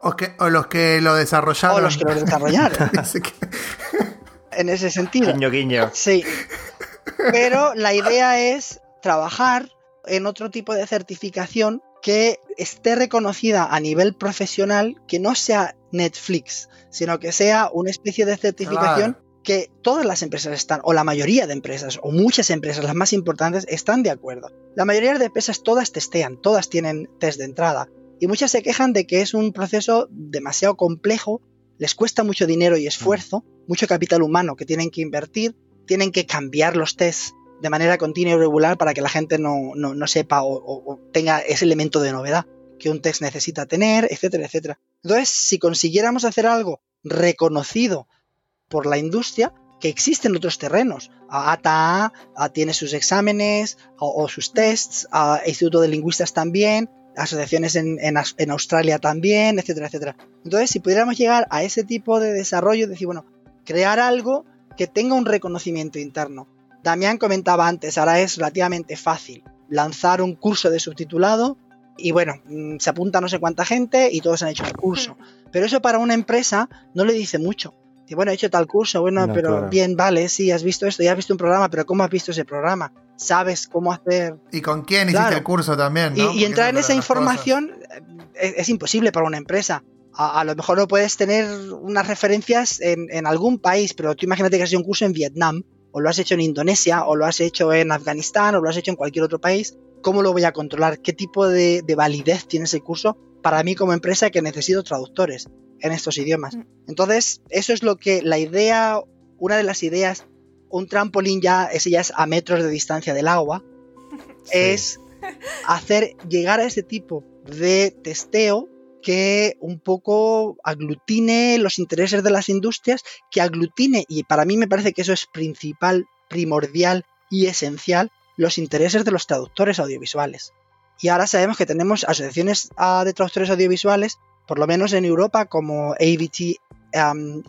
O, que- o los que lo desarrollaron. o los que lo desarrollaron. Así que- en ese sentido. Guiño, guiño. Sí. Pero la idea es trabajar en otro tipo de certificación que esté reconocida a nivel profesional, que no sea Netflix, sino que sea una especie de certificación que todas las empresas están, o la mayoría de empresas, o muchas empresas, las más importantes, están de acuerdo. La mayoría de empresas todas testean, todas tienen test de entrada. Y muchas se quejan de que es un proceso demasiado complejo, les cuesta mucho dinero y esfuerzo, mucho capital humano que tienen que invertir, tienen que cambiar los tests de manera continua y regular para que la gente no, no- no sepa o, tenga ese elemento de novedad que un test necesita tener, etcétera, etcétera. Entonces, si consiguiéramos hacer algo reconocido por la industria, que existen otros terrenos. ATA tiene sus exámenes o, sus tests, Instituto de Lingüistas también, asociaciones en, en en Australia también, etcétera, etcétera. Entonces, si pudiéramos llegar a ese tipo de desarrollo, decir, bueno, crear algo que tenga un reconocimiento interno. Damián comentaba antes, ahora es relativamente fácil lanzar un curso de subtitulado y bueno, mm, se apunta no sé cuánta gente y todos han hecho el curso. Pero eso para una empresa no le dice mucho. Dice, bueno, he hecho tal curso, bueno, No, pero claro. bien, vale, sí, has visto esto, ya has visto un programa, pero ¿cómo has visto ese programa? ¿Sabes cómo hacer ¿Y con quién hiciste el curso también? y, ¿no? y entrar en esa información eh, es, es imposible para una empresa. A, a lo mejor no puedes tener unas referencias en, en algún país, pero tú imagínate que has hecho un curso en Vietnam, o lo has hecho en Indonesia, o lo has hecho en Afganistán, o lo has hecho en cualquier otro país. ¿Cómo lo voy a controlar? ¿Qué tipo de, de validez tiene ese curso para mí como empresa que necesito traductores en estos idiomas? Mm. Entonces, eso es lo que la idea, una de las ideas, un trampolín ya, ese ya es a metros de distancia del agua, es hacer llegar a ese tipo de testeo que un poco aglutine los intereses de las industrias, que aglutine, y para mí me parece que eso es principal, primordial y esencial, los intereses de los traductores audiovisuales. Y ahora sabemos que tenemos asociaciones de traductores audiovisuales, por lo menos en Europa, como AVT um,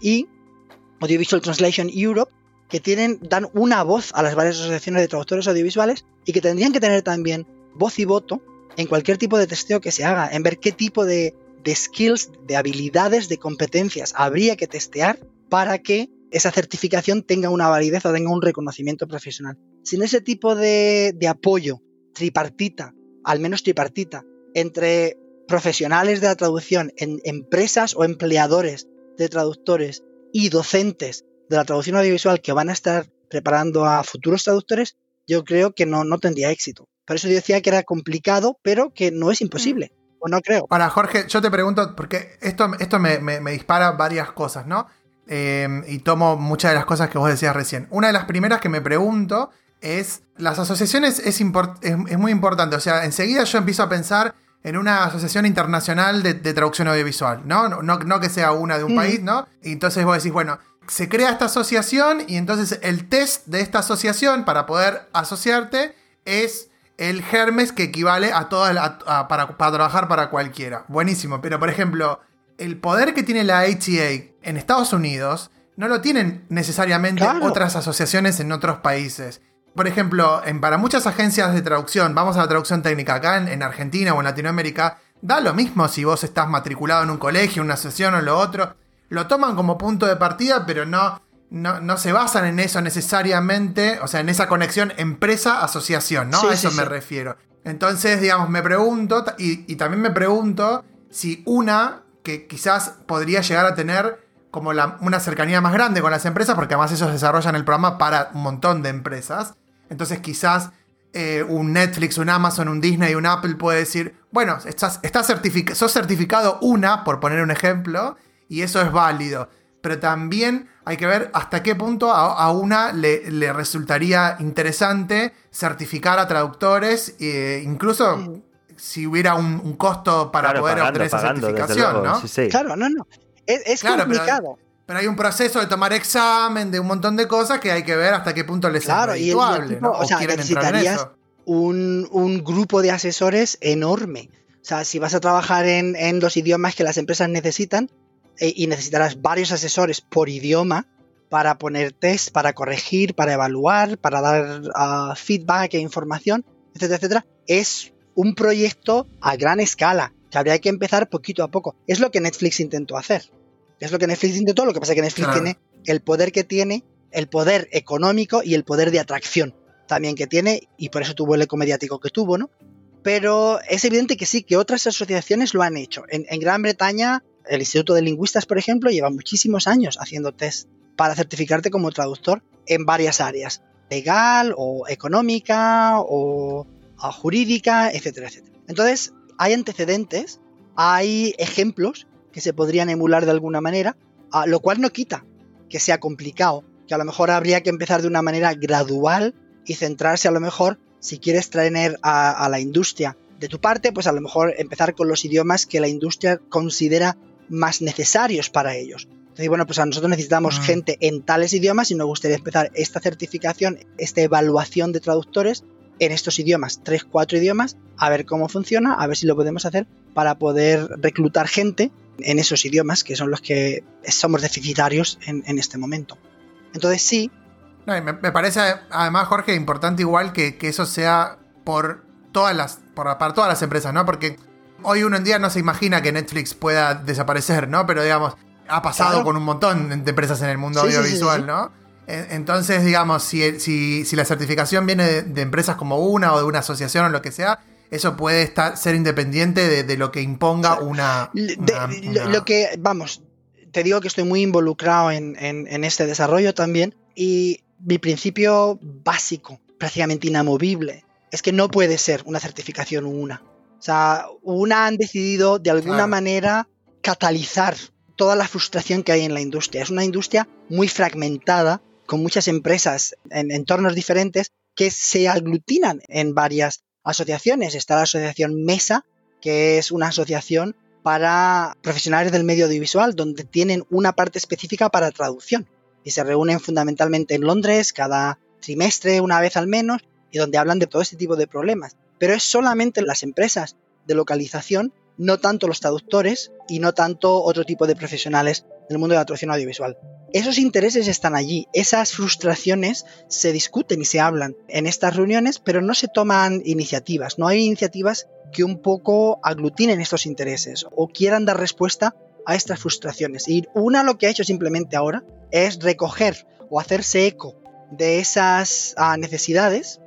Audiovisual Translation Europe, que tienen, dan una voz a las varias asociaciones de traductores audiovisuales y que tendrían que tener también voz y voto en cualquier tipo de testeo que se haga, en ver qué tipo de, de skills, de habilidades, de competencias habría que testear para que esa certificación tenga una validez o tenga un reconocimiento profesional. Sin ese tipo de, apoyo tripartita, al menos tripartita, entre profesionales de la traducción, empresas o empleadores de traductores y docentes de la traducción audiovisual que van a estar preparando a futuros traductores, yo creo que no, no tendría éxito. Por eso yo decía que era complicado, pero que no es imposible. O no creo. Ahora, Jorge, yo te pregunto, porque esto, esto me, me- me dispara varias cosas, ¿no? Eh, y tomo muchas de las cosas que vos decías recién. Una de las primeras que me pregunto es, las asociaciones es, import- es, es muy importante, o sea, enseguida yo empiezo a pensar en una asociación internacional de, de traducción audiovisual, ¿no? No, no- no que sea una de un país, ¿no? Y entonces vos decís, bueno, se crea esta asociación y entonces el test de esta asociación para poder asociarte es el Hermes que equivale a todas para, para trabajar para cualquiera. Buenísimo, pero por ejemplo, el poder que tiene la ATA en Estados Unidos no lo tienen necesariamente Claro. otras asociaciones en otros países. Por ejemplo, en, para muchas agencias de traducción, vamos a la traducción técnica acá en, en Argentina o en Latinoamérica, da lo mismo si vos estás matriculado en un colegio, una asociación o lo otro. Lo toman como punto de partida, pero no, no, no se basan en eso necesariamente, o sea, en esa conexión empresa-asociación, ¿no? Sí, a eso sí, me sí. refiero. Entonces, digamos, me pregunto, y, y también me pregunto si una que quizás podría llegar a tener como la- una cercanía más grande con las empresas, porque además ellos desarrollan el programa para un montón de empresas. Entonces quizás eh, un Netflix, un Amazon, un Disney, un Apple puede decir, bueno, estás, estás certific- sos certificado una, por poner un ejemplo, y eso es válido. Pero también hay que ver hasta qué punto a, a una le, le resultaría interesante certificar a traductores, e incluso si hubiera un, un costo para Claro, poder pagando, obtener esa pagando, certificación, ¿no? sí, sí. Claro, no, no. Es, es Claro, pero- complicado. Pero hay un proceso de tomar examen, de un montón de cosas que hay que ver hasta qué punto les Claro, es y el tipo, ¿no? o sea, quieren entrar en necesitarías- eso. un, un grupo de asesores enorme. O sea, si vas a trabajar en, en los idiomas que las empresas necesitan eh, y necesitarás varios asesores por idioma para poner test, para corregir, para evaluar, para dar ah, feedback e información, etcétera, etcétera, es un proyecto a gran escala que habría que empezar poquito a poco. Es lo que Netflix intentó hacer. Es lo que Netflix intentó, lo que pasa es que Netflix Claro. tiene el poder que tiene, el poder económico y el poder de atracción también que tiene, y por eso tuvo el eco mediático que tuvo, ¿no? Pero es evidente que sí, que otras asociaciones lo han hecho. En, en Gran Bretaña, el Instituto de Lingüistas, por ejemplo, lleva muchísimos años haciendo test para certificarte como traductor en varias áreas, legal o económica o jurídica, etcétera, etcétera. Entonces, hay antecedentes, hay ejemplos que se podrían emular de alguna manera, lo cual no quita que sea complicado, que a lo mejor habría que empezar de una manera gradual y centrarse a lo mejor, si quieres traer a, a la industria de tu parte, pues a lo mejor empezar con los idiomas que la industria considera más necesarios para ellos. Entonces, bueno, pues a nosotros necesitamos Mm. gente en tales idiomas y nos gustaría empezar esta certificación, esta evaluación de traductores en estos idiomas, tres, cuatro idiomas, a ver cómo funciona, a ver si lo podemos hacer para poder reclutar gente en esos idiomas que son los que somos deficitarios en, en este momento. Entonces sí, No, me, me parece además, Jorge, importante igual que, que eso sea por todas las, por, para todas las empresas, ¿no? Porque hoy uno en día no se imagina que Netflix pueda desaparecer, ¿no? Pero digamos, ha pasado Claro. con un montón de empresas en el mundo Sí, sí, sí, audiovisual, sí. ¿no? En- Entonces, digamos, si, si, si la certificación viene de, de empresas como una o de una asociación o lo que sea, eso puede estar, ser independiente de, de lo que imponga una, lo, una- lo que, vamos, te digo que estoy muy involucrado en, en- en este desarrollo también y mi principio básico, prácticamente inamovible, es que no puede ser una certificación una. O sea, una han decidido de alguna Claro. manera catalizar toda la frustración que hay en la industria. Es una industria muy fragmentada, con muchas empresas en entornos diferentes que se aglutinan en varias asociaciones. Está la asociación MESA, que es una asociación para profesionales del medio audiovisual, donde tienen una parte específica para traducción. Y se reúnen fundamentalmente en Londres cada trimestre, una vez al menos, y donde hablan de todo este tipo de problemas. Pero es solamente las empresas de localización, no tanto los traductores y no tanto otro tipo de profesionales del mundo de la traducción audiovisual. Esos intereses están allí, esas frustraciones se discuten y se hablan en estas reuniones, pero no se toman iniciativas, no hay iniciativas que un poco aglutinen estos intereses o quieran dar respuesta a estas frustraciones. Y una lo que ha hecho simplemente ahora es recoger o hacerse eco de esas ah, necesidades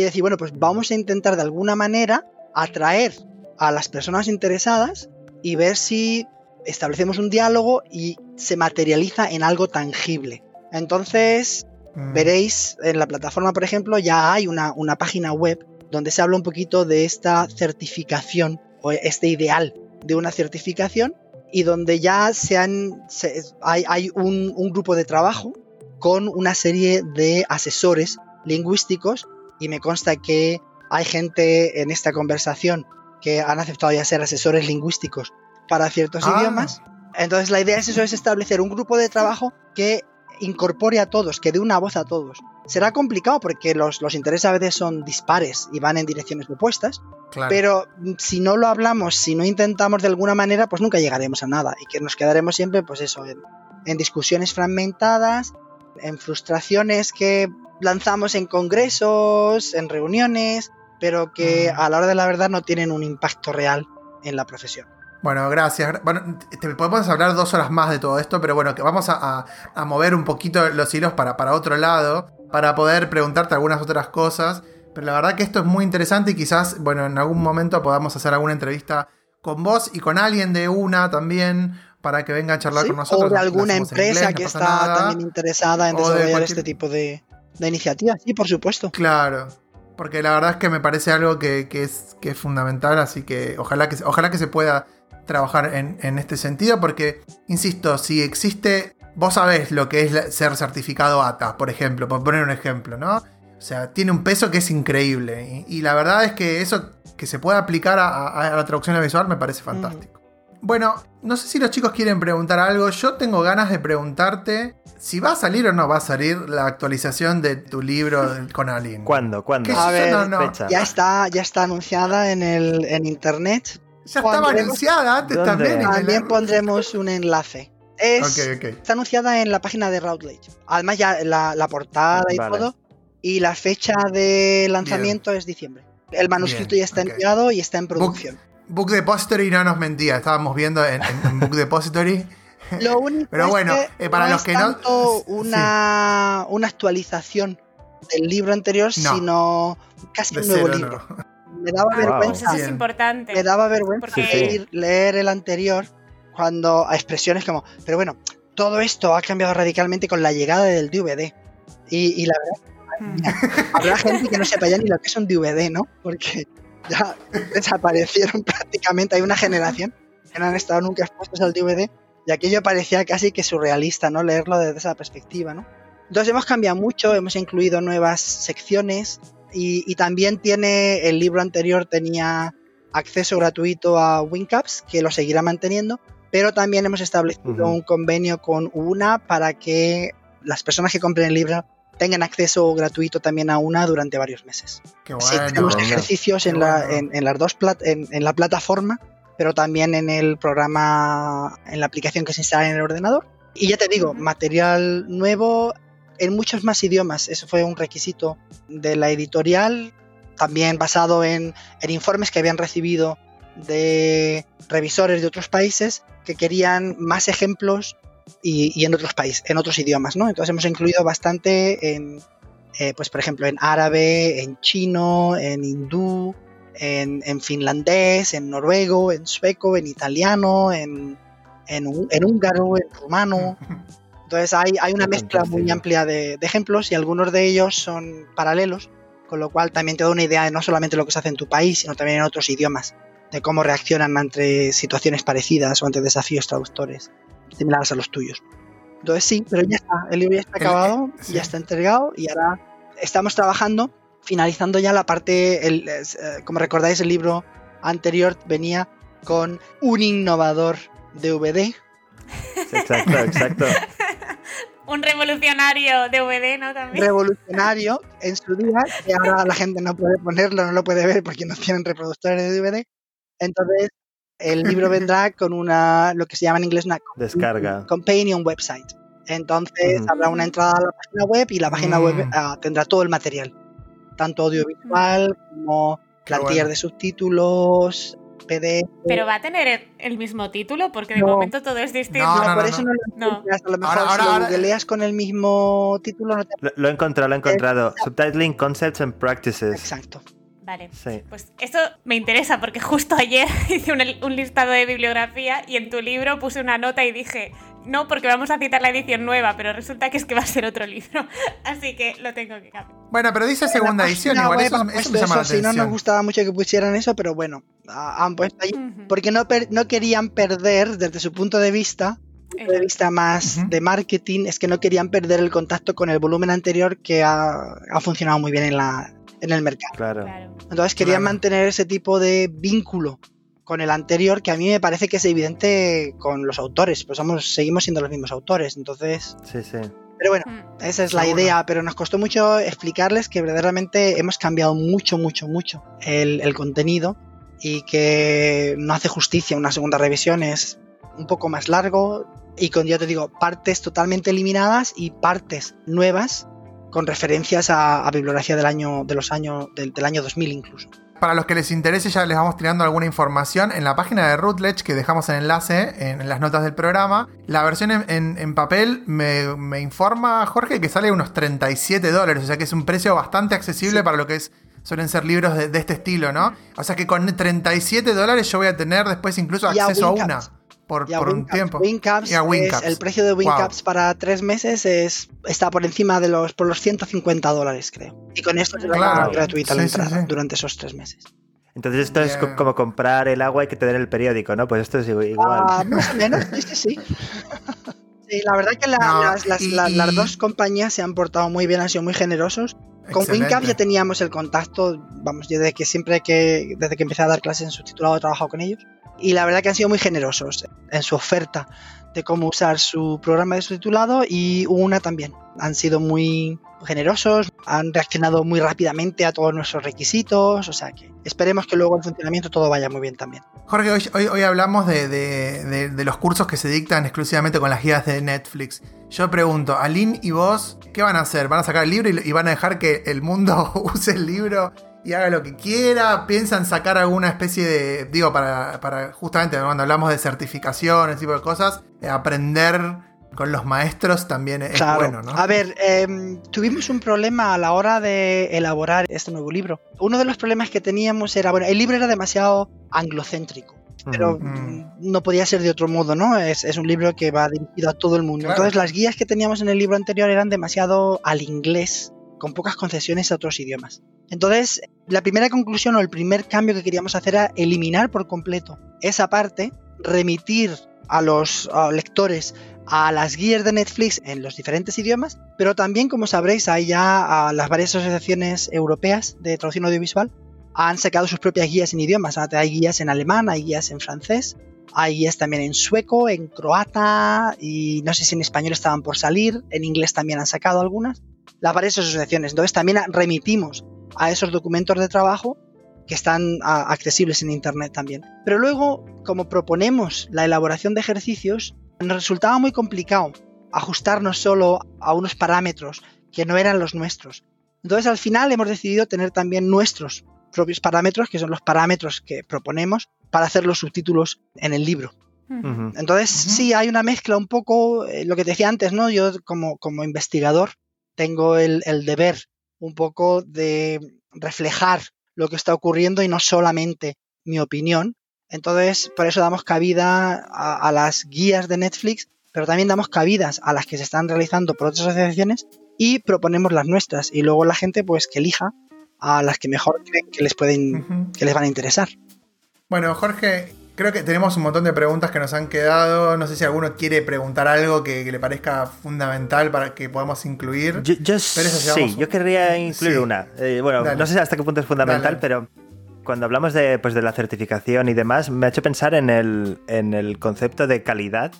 y decir, bueno, pues vamos a intentar de alguna manera atraer a las personas interesadas y ver si establecemos un diálogo y se materializa en algo tangible. Entonces, Mm. veréis en la plataforma, por ejemplo, ya hay una, una página web donde se habla un poquito de esta certificación o este ideal de una certificación y donde ya se han, se- hay, hay un, un grupo de trabajo con una serie de asesores lingüísticos y me consta que hay gente en esta conversación que han aceptado ya ser asesores lingüísticos para ciertos Ah. idiomas. Entonces la idea es eso, es establecer un grupo de trabajo que incorpore a todos, que dé una voz a todos. Será complicado porque los, los intereses a veces son dispares y van en direcciones opuestas, Claro. pero si no lo hablamos, si no intentamos de alguna manera, pues nunca llegaremos a nada y que nos quedaremos siempre, pues eso, en, en discusiones fragmentadas, en frustraciones que lanzamos en congresos, en reuniones, pero que Mm. a la hora de la verdad no tienen un impacto real en la profesión. Bueno, gracias. Bueno, te podemos hablar dos horas más de todo esto, pero bueno, que vamos a, a- a mover un poquito los hilos para, para otro lado, para poder preguntarte algunas otras cosas. Pero la verdad que esto es muy interesante y quizás, bueno, en algún momento podamos hacer alguna entrevista con vos y con alguien de una también, para que venga a charlar ¿Sí? con nosotros. o de alguna empresa inglés, no que está nada. también interesada en O de desarrollar cualquier- este tipo de, de iniciativas. Sí, por supuesto. Claro. Porque la verdad es que me parece algo que, que es, que es fundamental, así que ojalá que, se- ojalá que se pueda trabajar en, en este sentido, porque, insisto, si existe, vos sabés lo que es la- ser certificado ATA, por ejemplo, por poner un ejemplo, ¿no? O sea, tiene un peso que es increíble. Y, y la verdad es que eso que se pueda aplicar a, a- a la traducción visual me parece fantástico. Bueno, no sé si los chicos quieren preguntar algo. Yo tengo ganas de preguntarte si va a salir o no va a salir la actualización de tu libro con Alien. ¿Cuándo? ¿Cuándo? ¿Qué A ver, no, no. fecha. Ya está, ya está anunciada en, el, en internet. Ya estaba anunciada antes ¿Dónde? también. el- También pondremos un enlace. Es. Está anunciada en la página de Routledge. Además ya la, la portada y Vale. todo. Y la fecha de lanzamiento es diciembre. El manuscrito Bien, ya está ok. enviado y está en producción. Book Depository no nos mentía. Estábamos viendo en, en- Book Depository. Lo único Pero es bueno, que eh, para no los es que no- tanto sí. una, una actualización del libro anterior, No. sino casi De un nuevo cero, libro. no. Me daba Ah, Wow. pues vergüenza. eso es importante. Me daba vergüenza Porque- leer- el anterior cuando a expresiones como, pero bueno, todo esto ha cambiado radicalmente con la llegada del DVD. Y, y la verdad, Mm. habrá gente que no sepa ya ni lo que es un DVD, ¿no? Porque ya desaparecieron prácticamente. Hay una generación que no han estado nunca expuestos al DVD y aquello parecía casi que surrealista, ¿no? Leerlo desde esa perspectiva, ¿no? Entonces hemos cambiado mucho, hemos incluido nuevas secciones y, y también tiene, el libro anterior tenía acceso gratuito a WinCaps, que lo seguirá manteniendo, pero también hemos establecido un convenio con UNA para que las personas que compren el libro tengan acceso gratuito también a UNA durante varios meses. Qué Sí, tenemos bueno. ejercicios en, la, en, en las dos plat- en, en la plataforma, pero también en el programa, en la aplicación que se instala en el ordenador. Y ya te digo, material nuevo en muchos más idiomas. Eso fue un requisito de la editorial, también basado en, en informes que habían recibido de revisores de otros países que querían más ejemplos y, y en otros países, en otros idiomas, ¿no? Entonces hemos incluido bastante en, eh, pues por ejemplo, en árabe, en chino, en hindú, en, en finlandés, en noruego, en sueco, en italiano, en, en, hú- en húngaro, en rumano. Entonces hay, hay una mezcla muy amplia de, de ejemplos y algunos de ellos son paralelos, con lo cual también te da una idea de no solamente lo que se hace en tu país, sino también en otros idiomas, de cómo reaccionan ante situaciones parecidas o ante desafíos traductores similares a los tuyos. Entonces sí, pero ya está, el libro ya está acabado, sí. ya está entregado y ahora estamos trabajando, finalizando ya la parte, el- eh, como recordáis el libro anterior venía con un innovador DVD, Exacto, exacto. Un revolucionario DVD, ¿no? También. revolucionario en su día, que ahora la gente no puede ponerlo, no lo puede ver porque no tienen reproductores de DVD. Entonces, el libro vendrá con una, lo que se llama en inglés una Descarga. companion website. Entonces, habrá una entrada a la página web y la página web Mm. ah, tendrá todo el material, tanto audiovisual como Qué plantillas bueno. de subtítulos, PDF. Pero va a tener el- mismo título porque de No. momento todo es distinto. No, no, por eso no. no, lo No. encuentras. A lo mejor Ahora- si ahora- lo ahora- googleas con el mismo título no te... Lo, lo he encontrado, lo he encontrado. Subtitling Concepts and Practices. Exacto. Vale. Sí. Pues esto me interesa porque justo ayer hice un, un listado de bibliografía y en tu libro puse una nota y dije, no, porque vamos a citar la edición nueva, pero resulta que es que va a ser otro libro. Así que lo tengo que cambiar. Bueno, pero dice segunda edición, No, igual web eso, eso me llama la eso, si no nos atención. gustaba mucho que pusieran eso, pero bueno, ah, han puesto ahí. Porque no, per- no querían perder, desde su punto de vista, punto de vista más de marketing, es que no querían perder el contacto con el volumen anterior que ha, ha funcionado muy bien en, la, en el mercado. Claro. Entonces querían Claro. mantener ese tipo de vínculo con el anterior que a mí me parece que es evidente con los autores, pues somos, seguimos siendo los mismos autores, entonces... Sí, sí. Pero bueno, Mm. esa es la Seguro. idea, pero nos costó mucho explicarles que verdaderamente hemos cambiado mucho, mucho, mucho el, el contenido y que no hace justicia una segunda revisión, es un poco más largo y con, ya te digo, partes totalmente eliminadas y partes nuevas con referencias a, a bibliografía del año, de los años, del, del año 2000 incluso. Para los que les interese, ya les vamos tirando alguna información en la página de Routledge que dejamos en enlace en, en las notas del programa. La versión en, en- en papel me, me informa, Jorge, que sale unos 37 dólares, o sea que es un precio bastante accesible Sí. para lo que es, suelen ser libros de, de este estilo, ¿no? O sea que con 37 dólares yo voy a tener después incluso a acceso a una. Por, Y a por un tiempo. Wincaps Y a es- Wincaps. el precio de Wow. Wincaps para tres meses es, está por encima de los, por los 150 dólares, creo. Y con esto te da Claro. gratuita la Sí, sí, entrada sí. durante esos tres meses. Entonces esto es como comprar el agua y que tener el periódico, ¿no? Pues esto es igu- igual. Ah, más o menos, sí, sí, sí. Sí, la verdad que la- No, las, las- y- la- las dos compañías se han portado muy bien, han sido muy generosos. Con Excelente. WinCap ya teníamos el contacto, vamos, yo desde que siempre que, desde que empecé a dar clases en subtitulado he trabajado con ellos. Y la verdad que han sido muy generosos en su oferta de cómo usar su programa de subtitulado y una también. Han sido muy generosos, han reaccionado muy rápidamente a todos nuestros requisitos, o sea que esperemos que luego en funcionamiento todo vaya muy bien también. Jorge, hoy, hoy, hoy hablamos de, de- de- de los cursos que se dictan exclusivamente con las guías de Netflix. Yo pregunto, Aline y vos, ¿qué van a hacer? ¿Van a sacar el libro y, y van a dejar que el mundo use el libro y haga lo que quiera? ¿Piensan sacar alguna especie de, digo, para, para justamente cuando hablamos de certificación, ese tipo de cosas, eh, aprender con los maestros también es Claro. bueno, ¿no? A ver, em, tuvimos un problema a la hora de elaborar este nuevo libro. Uno de los problemas que teníamos era, bueno, el libro era demasiado anglocéntrico, pero. Mm. no podía ser de otro modo, ¿no? Es, es un libro que va dirigido a todo el mundo. Claro. Entonces las guías que teníamos en el libro anterior eran demasiado al inglés, con pocas concesiones a otros idiomas. Entonces, la primera conclusión o el primer cambio que queríamos hacer era eliminar por completo esa parte, remitir a los lectores a las guías de Netflix en los diferentes idiomas, pero también, como sabréis, hay ya las varias asociaciones europeas de traducción audiovisual han sacado sus propias guías en idiomas. Hay guías en alemán, hay guías en francés, hay guías también en sueco, en croata y no sé si en español estaban por salir, en inglés también han sacado algunas. Las varias asociaciones. Entonces también remitimos a esos documentos de trabajo que están a, accesibles en internet también. Pero luego, como proponemos la elaboración de ejercicios, nos resultaba muy complicado ajustarnos solo a unos parámetros que no eran los nuestros. Entonces al final hemos decidido tener también nuestros propios parámetros, que son los parámetros que proponemos para hacer los subtítulos en el libro. Entonces, Ujú. sí, hay una mezcla un poco, eh, lo que te decía antes, ¿no? Yo como, como investigador tengo el, el deber un poco de reflejar lo que está ocurriendo y no solamente mi opinión. Entonces, por eso damos cabida a, a las guías de Netflix, pero también damos cabidas a las que se están realizando por otras asociaciones y proponemos las nuestras. Y luego la gente, pues, que elija a las que mejor creen que les pueden, que les van a interesar. Bueno, Jorge, creo que tenemos un montón de preguntas que nos han quedado. No sé si alguno quiere preguntar algo que, que le parezca fundamental para que podamos incluir. Yo, yo sí, yo querría incluir Sí. una. Eh, bueno, Dale. no sé hasta qué punto es fundamental, Dale. pero cuando hablamos de, pues, de la certificación y demás, me ha hecho pensar en el, en el concepto de calidad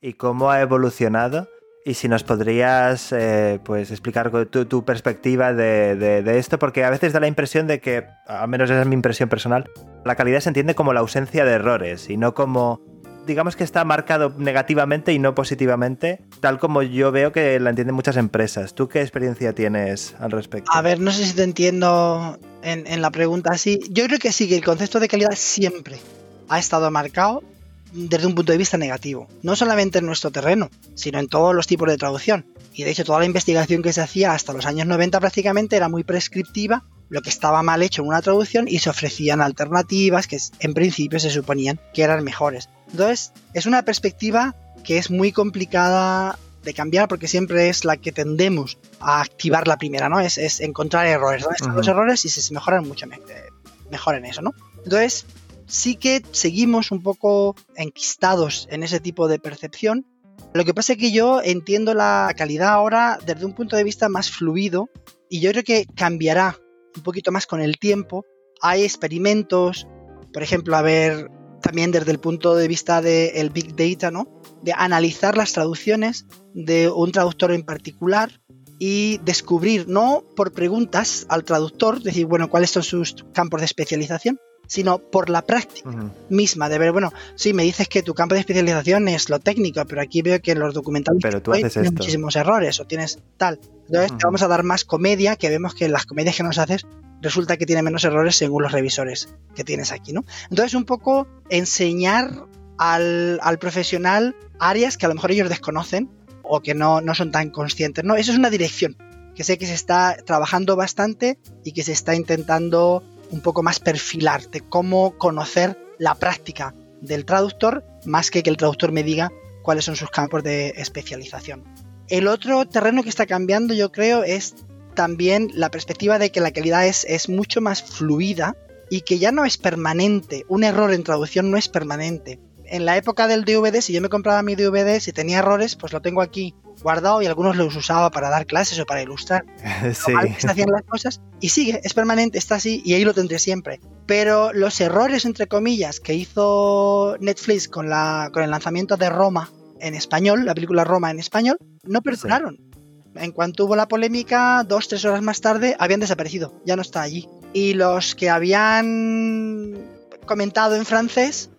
y cómo ha evolucionado. Y si nos podrías eh, pues explicar tu, tu perspectiva de, de- de esto, porque a veces da la impresión de que, al menos esa es mi impresión personal, la calidad se entiende como la ausencia de errores y no como, digamos que está marcado negativamente y no positivamente, tal como yo veo que la entienden muchas empresas. ¿Tú qué experiencia tienes al respecto? A ver, no sé si te entiendo en, la pregunta así. Yo creo que sí, que el concepto de calidad siempre ha estado marcado desde un punto de vista negativo. No solamente en nuestro terreno, sino en todos los tipos de traducción. Y de hecho, toda la investigación que se hacía hasta los años 90 prácticamente era muy prescriptiva, lo que estaba mal hecho en una traducción y se ofrecían alternativas que en principio se suponían que eran mejores. Entonces, es una perspectiva que es muy complicada de cambiar porque siempre es la que tendemos a activar la primera, ¿no? Es, es encontrar errores, ¿dónde están los errores y si se mejoran mucho me- mejor en eso, ¿no? Entonces, sí que seguimos un poco enquistados en ese tipo de percepción. Lo que pasa es que yo entiendo la calidad ahora desde un punto de vista más fluido y yo creo que cambiará un poquito más con el tiempo. Hay experimentos, por ejemplo, a ver, también desde el punto de vista del Big Data, ¿no? De analizar las traducciones de un traductor en particular y descubrir, no por preguntas al traductor, decir, bueno, cuáles son sus campos de especialización, sino por la práctica misma, de ver, bueno, sí, me dices que tu campo de especialización es lo técnico, pero aquí veo que en los documentales Pero tú haces tienes muchísimos errores o tienes tal. Entonces te vamos a dar más comedia, que vemos que las comedias que nos haces resulta que tiene menos errores según los revisores que tienes aquí, ¿no? Entonces un poco enseñar al, al profesional áreas que a lo mejor ellos desconocen o que no, no son tan conscientes, ¿no? Eso es una dirección que sé que se está trabajando bastante y que se está intentando un poco más perfilar de cómo conocer la práctica del traductor más que que el traductor me diga cuáles son sus campos de especialización. El otro terreno que está cambiando yo creo es también la perspectiva de que la calidad es mucho más fluida y que ya no es permanente. Un error en traducción no es permanente. En la época del DVD, si yo me compraba mi DVD, si tenía errores, pues lo tengo aquí guardado y algunos los usaba para dar clases o para ilustrar Sí. mal que se hacían las cosas y sigue, es permanente, está así y ahí lo tendré siempre. Pero los errores, entre comillas, que hizo Netflix con, la, con el lanzamiento de Roma en español, la película Roma en español, no perdonaron. En cuanto hubo la polémica, dos, tres horas más tarde, habían desaparecido, ya no está allí. Y los que habían comentado en francés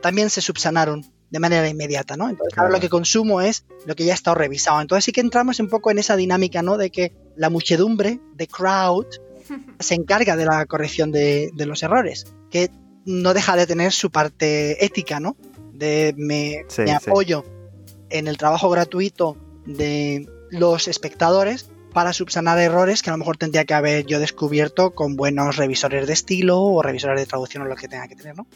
también se subsanaron de manera inmediata, ¿no? Entonces ahora lo que consumo es lo que ya ha estado revisado. Entonces sí que entramos un poco en esa dinámica, ¿no? De que la muchedumbre, de crowd, se encarga de la corrección de, de los errores, que no deja de tener su parte ética, ¿no? De me, Sí, me sí. apoyo en el trabajo gratuito de los espectadores para subsanar errores que a lo mejor tendría que haber yo descubierto con buenos revisores de estilo o revisores de traducción o lo que tenga que tener, ¿no?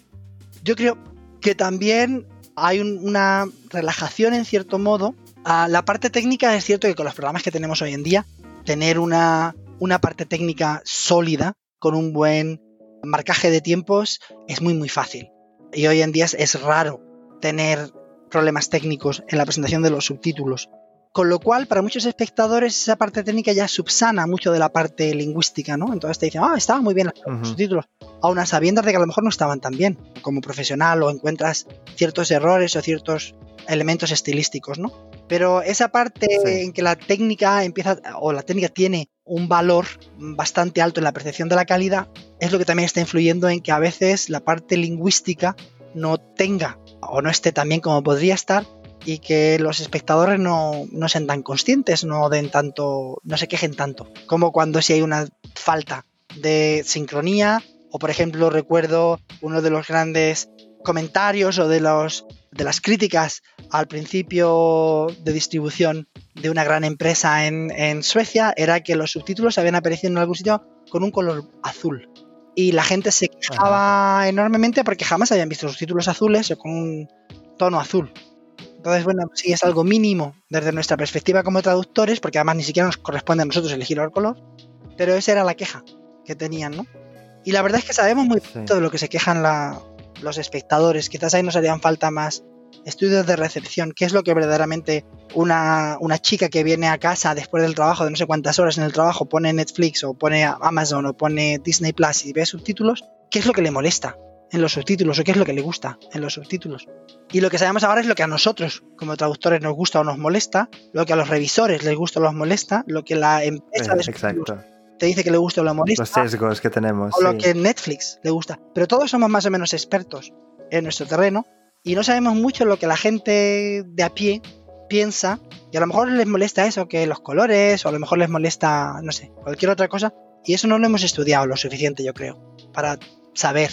Yo creo que también hay un- una relajación en cierto modo. A la parte técnica es cierto que con los programas que tenemos hoy en día, tener una, una parte técnica sólida con un buen marcaje de tiempos es muy muy fácil. Y hoy en día es raro tener problemas técnicos en la presentación de los subtítulos. Con lo cual, para muchos espectadores, esa parte técnica ya subsana mucho de la parte lingüística, ¿no? Entonces te dicen, ah, estaban muy bien los Ujú. subtítulos, aún a sabiendas de que a lo mejor no estaban tan bien como profesional o encuentras ciertos errores o ciertos elementos estilísticos, ¿no? Pero esa parte Sí. en que la técnica empieza, o la técnica tiene un valor bastante alto en la percepción de la calidad, es lo que también está influyendo en que a veces la parte lingüística no tenga o no esté tan bien como podría estar y que los espectadores no, no sean tan conscientes, no den tanto, no se quejen tanto, como cuando si hay una falta de sincronía, o por ejemplo recuerdo uno de los grandes comentarios o de los de las críticas al principio de distribución de una gran empresa en, en Suecia era que los subtítulos habían aparecido en algún sitio con un color azul. Y la gente se quejaba enormemente porque jamás habían visto subtítulos azules o con un tono azul. Entonces, bueno, sí es algo mínimo desde nuestra perspectiva como traductores, porque además ni siquiera nos corresponde a nosotros elegir el color, pero esa era la queja que tenían, ¿no? Y la verdad es que sabemos muy Sí. poquito de lo que se quejan la- los espectadores. Quizás ahí nos harían falta más estudios de recepción. ¿Qué es lo que verdaderamente una, una chica que viene a casa después del trabajo, de no sé cuántas horas en el trabajo, pone Netflix o pone Amazon o pone Disney Plus y ve subtítulos? ¿Qué es lo que le molesta en los subtítulos o qué es lo que le gusta en los subtítulos? Y lo que sabemos ahora es lo que a nosotros, como traductores, nos gusta o nos molesta, lo que a los revisores les gusta o los molesta, lo que la empresa Eh, de Exacto. te dice que le gusta o le molesta Los sesgos que tenemos. o lo sí. que Netflix le gusta. Pero todos somos más o menos expertos en nuestro terreno y no sabemos mucho lo que la gente de a pie piensa y a lo mejor les molesta eso, que los colores o a lo mejor les molesta, no sé, cualquier otra cosa y eso no lo hemos estudiado lo suficiente, yo creo, para saber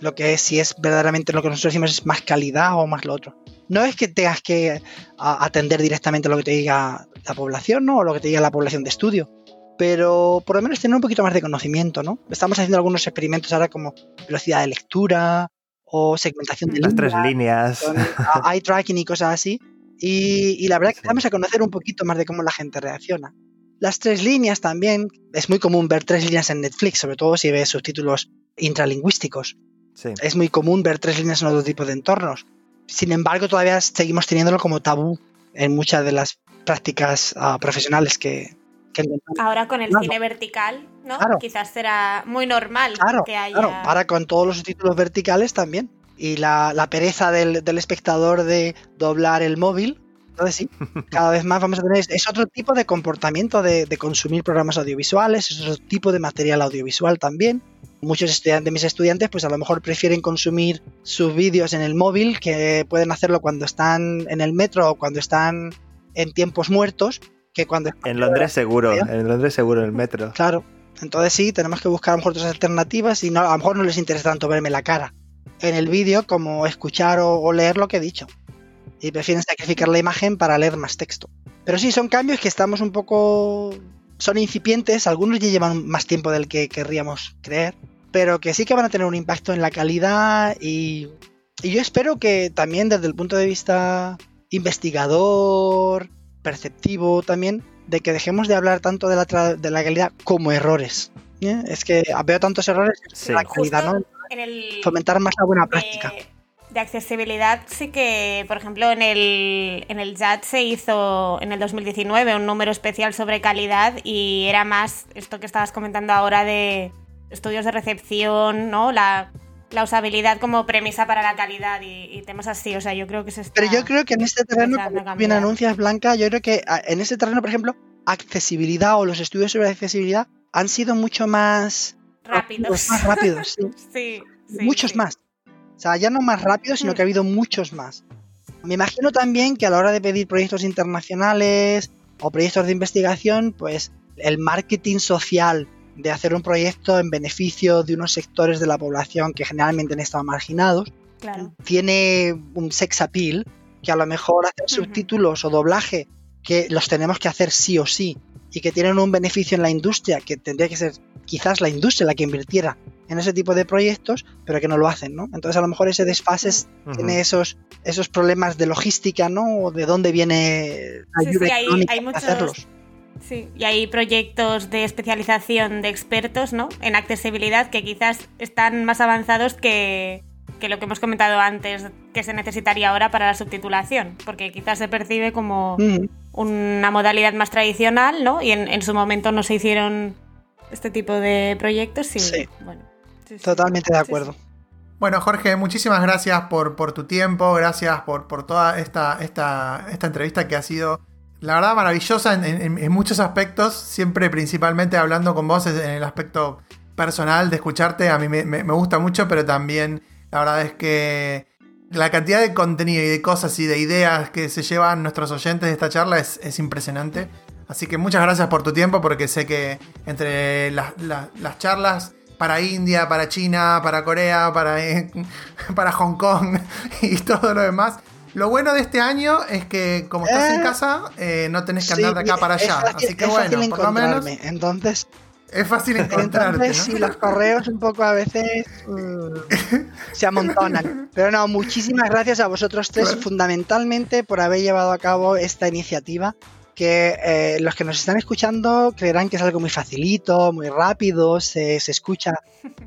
lo que es, si es verdaderamente lo que nosotros decimos es más calidad o más lo otro. No es que tengas que atender directamente lo que te diga la población, ¿no? O lo que te diga la población de estudio, pero por lo menos tener un poquito más de conocimiento, ¿no? Estamos haciendo algunos experimentos ahora como velocidad de lectura o segmentación de Las tres líneas, con, eye tracking y cosas así. Y, y la verdad que Sí. vamos a conocer un poquito más de cómo la gente reacciona. Las tres líneas también, es muy común ver tres líneas en Netflix, sobre todo si ves subtítulos intralingüísticos. Sí. Es muy común ver tres líneas en otro tipo de entornos. Sin embargo, todavía seguimos teniéndolo como tabú en muchas de las prácticas ah, profesionales que, que. Ahora con el Claro. cine vertical, ¿no? Claro. Quizás será muy normal Claro, que haya. claro. Ahora con todos los subtítulos verticales también. Y la, la pereza del, del espectador de doblar el móvil. Entonces sí, cada vez más vamos a tener... Es otro tipo de comportamiento de, de consumir programas audiovisuales, es otro tipo de material audiovisual también. Muchos estudiantes, mis estudiantes, pues a lo mejor prefieren consumir sus vídeos en el móvil, que pueden hacerlo cuando están en el metro o cuando están en tiempos muertos, que cuando En Londres seguro, en Londres seguro, en el metro. Claro. Entonces sí, tenemos que buscar a lo mejor otras alternativas y no, a lo mejor no les interesa tanto verme la cara en el vídeo como escuchar o, o leer lo que he dicho. Y prefieren sacrificar la imagen para leer más texto. Pero sí, son cambios que estamos un poco... Son incipientes, algunos ya llevan más tiempo del que querríamos creer, pero que sí que van a tener un impacto en la calidad y, y yo espero que también desde el punto de vista investigador, perceptivo también, de que dejemos de hablar tanto de la, tra- de la calidad como errores. ¿eh? Es que veo tantos errores Sí. en la calidad, ¿no? en el Fomentar más la buena práctica. De accesibilidad sí que, por ejemplo, en el, en el JAT se hizo en el 2019 un número especial sobre calidad y era más esto que estabas comentando ahora de estudios de recepción, ¿no? La, la usabilidad como premisa para la calidad y, y temas así. O sea, yo creo que se está... Pero yo creo que en este terreno, como bien anuncias, Blanca, yo creo que ah, en este terreno, por ejemplo, accesibilidad o los estudios sobre accesibilidad han sido mucho más Rápidos. más rápidos, sí. Sí, sí, muchos sí. más. O sea, ya no más rápidos, sino que ha habido muchos más. Me imagino también que a la hora de pedir proyectos internacionales o proyectos de investigación, pues el marketing social de hacer un proyecto en beneficio de unos sectores de la población que generalmente han estado marginados, Claro. tiene un sex appeal que a lo mejor hacer subtítulos o doblaje que los tenemos que hacer sí o sí y que tienen un beneficio en la industria que tendría que ser quizás la industria la que invirtiera en ese tipo de proyectos pero que no lo hacen ¿no? entonces a lo mejor ese desfase tiene esos esos problemas de logística ¿no? o de dónde viene la Sí, ayuda sí, hay- económica hay muchos- hacerlos Sí, y hay proyectos de especialización de expertos ¿no? en accesibilidad que quizás están más avanzados que, que lo que hemos comentado antes que se necesitaría ahora para la subtitulación, porque quizás se percibe como Ujú. una modalidad más tradicional, ¿no? Y en, en su momento no se hicieron este tipo de proyectos y Sí. bueno. sí, sí. totalmente de Sí, acuerdo Bueno, Jorge, muchísimas gracias por, por tu tiempo, gracias por, por toda esta, esta, esta entrevista que ha sido, la verdad, maravillosa en, en- en muchos aspectos, siempre principalmente hablando con vos en el aspecto personal de escucharte, a mí me, me- me gusta mucho, pero también la verdad es que la cantidad de contenido y de cosas y de ideas que se llevan nuestros oyentes de esta charla es, es impresionante. Así que muchas gracias por tu tiempo, porque sé que entre las, las- las charlas para India, para China, para Corea, para, eh, para Hong Kong y todo lo demás. Lo bueno de este año es que como estás en Eh, casa, eh, no tenés que andar de acá para allá. fácil- Así que bueno, por lo menos entonces es fácil encontrarte. Entonces, ¿no? sí, los correos un poco a veces mm, se amontonan. Pero no, muchísimas gracias a vosotros tres Claro. fundamentalmente por haber llevado a cabo esta iniciativa que eh, los que nos están escuchando creerán que es algo muy facilito, muy rápido, se, se escucha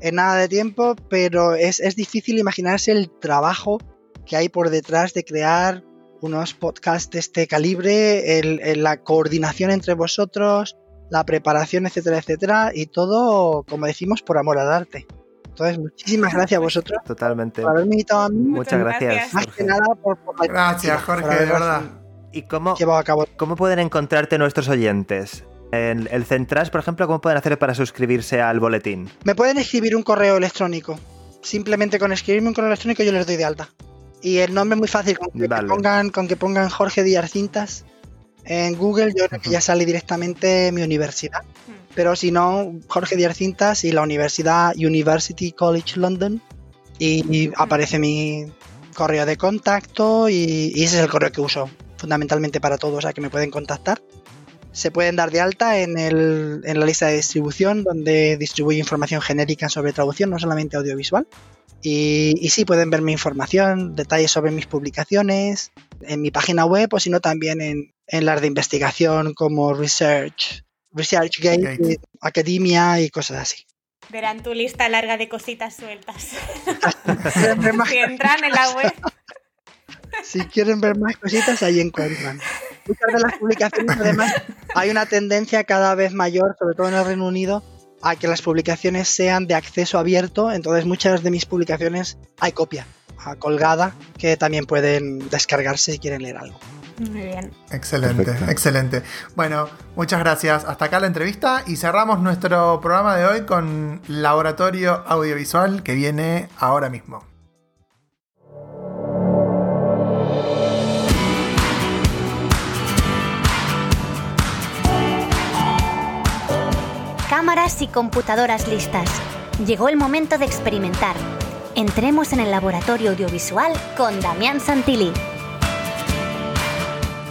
en nada de tiempo, pero es, es difícil imaginarse el trabajo que hay por detrás de crear unos podcasts de este calibre, el- el- la coordinación entre vosotros, la preparación, etcétera, etcétera, y todo, como decimos, por amor al arte. Entonces, muchísimas gracias a vosotros Totalmente. por haberme invitado a mí, Muchas gracias, gracias. más que Jorge. nada por, por la Gracias, Jorge, por de verdad. ¿Y cómo, llevado a cabo. cómo pueden encontrarte nuestros oyentes? En el Centras, por ejemplo, ¿cómo pueden hacer para suscribirse al boletín? Me pueden escribir un correo electrónico. Simplemente con escribirme un correo electrónico yo les doy de alta. Y el nombre es muy fácil, con que, Vale. pongan, con que pongan Jorge Díaz Cintas en Google, yo creo que ya sale directamente mi universidad. Hmm. Pero si no, Jorge Díaz Cintas y la universidad University College London. Y, y aparece mi correo de contacto y, y ese es el correo que uso fundamentalmente para todos, o sea que me pueden contactar. se pueden dar de alta en, el, en la lista de distribución donde distribuye información genérica sobre traducción, no solamente audiovisual. Y, y, sí, pueden ver mi información, detalles sobre mis publicaciones en mi página web o si no también en, en las de investigación como Research, ResearchGate, Academia y cosas así. Verán tu lista larga de cositas sueltas. si entran en la web. Si quieren ver más cositas, ahí encuentran. Muchas de las publicaciones, además, hay una tendencia cada vez mayor, sobre todo en el Reino Unido, a que las publicaciones sean de acceso abierto. Entonces, muchas de mis publicaciones hay copia colgada que también pueden descargarse si quieren leer algo. Muy bien. Excelente, excelente. Bueno, muchas gracias. Hasta acá la entrevista y cerramos nuestro programa de hoy con Laboratorio Audiovisual que viene ahora mismo. Cámaras y computadoras listas. Llegó el momento de experimentar. Entremos en el laboratorio audiovisual con Damián Santilli.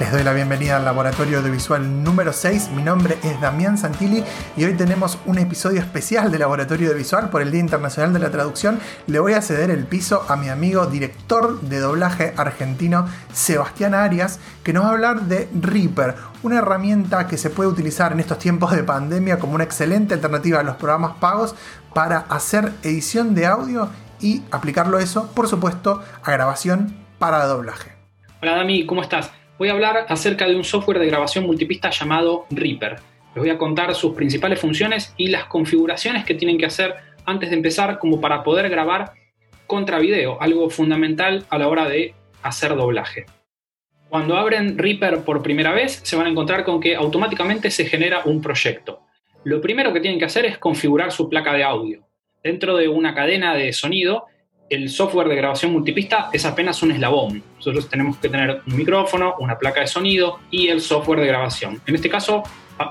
Les doy la bienvenida al laboratorio audiovisual número 6. Mi nombre es Damián Santilli y hoy tenemos un episodio especial de Laboratorio Audiovisual por el Día Internacional de la Traducción. Le voy a ceder el piso a mi amigo director de doblaje argentino Sebastián Arias, que nos va a hablar de Reaper, una herramienta que se puede utilizar en estos tiempos de pandemia como una excelente alternativa a los programas pagos para hacer edición de audio y aplicarlo eso, por supuesto, a grabación para doblaje. Hola Dami, ¿cómo estás? Voy a hablar acerca de un software de grabación multipista llamado Reaper. Les voy a contar sus principales funciones y las configuraciones que tienen que hacer antes de empezar como para poder grabar contra video, algo fundamental a la hora de hacer doblaje. Cuando abren Reaper por primera vez, se van a encontrar con que automáticamente se genera un proyecto. Lo primero que tienen que hacer es configurar su placa de audio. Dentro de una cadena de sonido el software de grabación multipista es apenas un eslabón. Nosotros tenemos que tener un micrófono, una placa de sonido y el software de grabación. En este caso,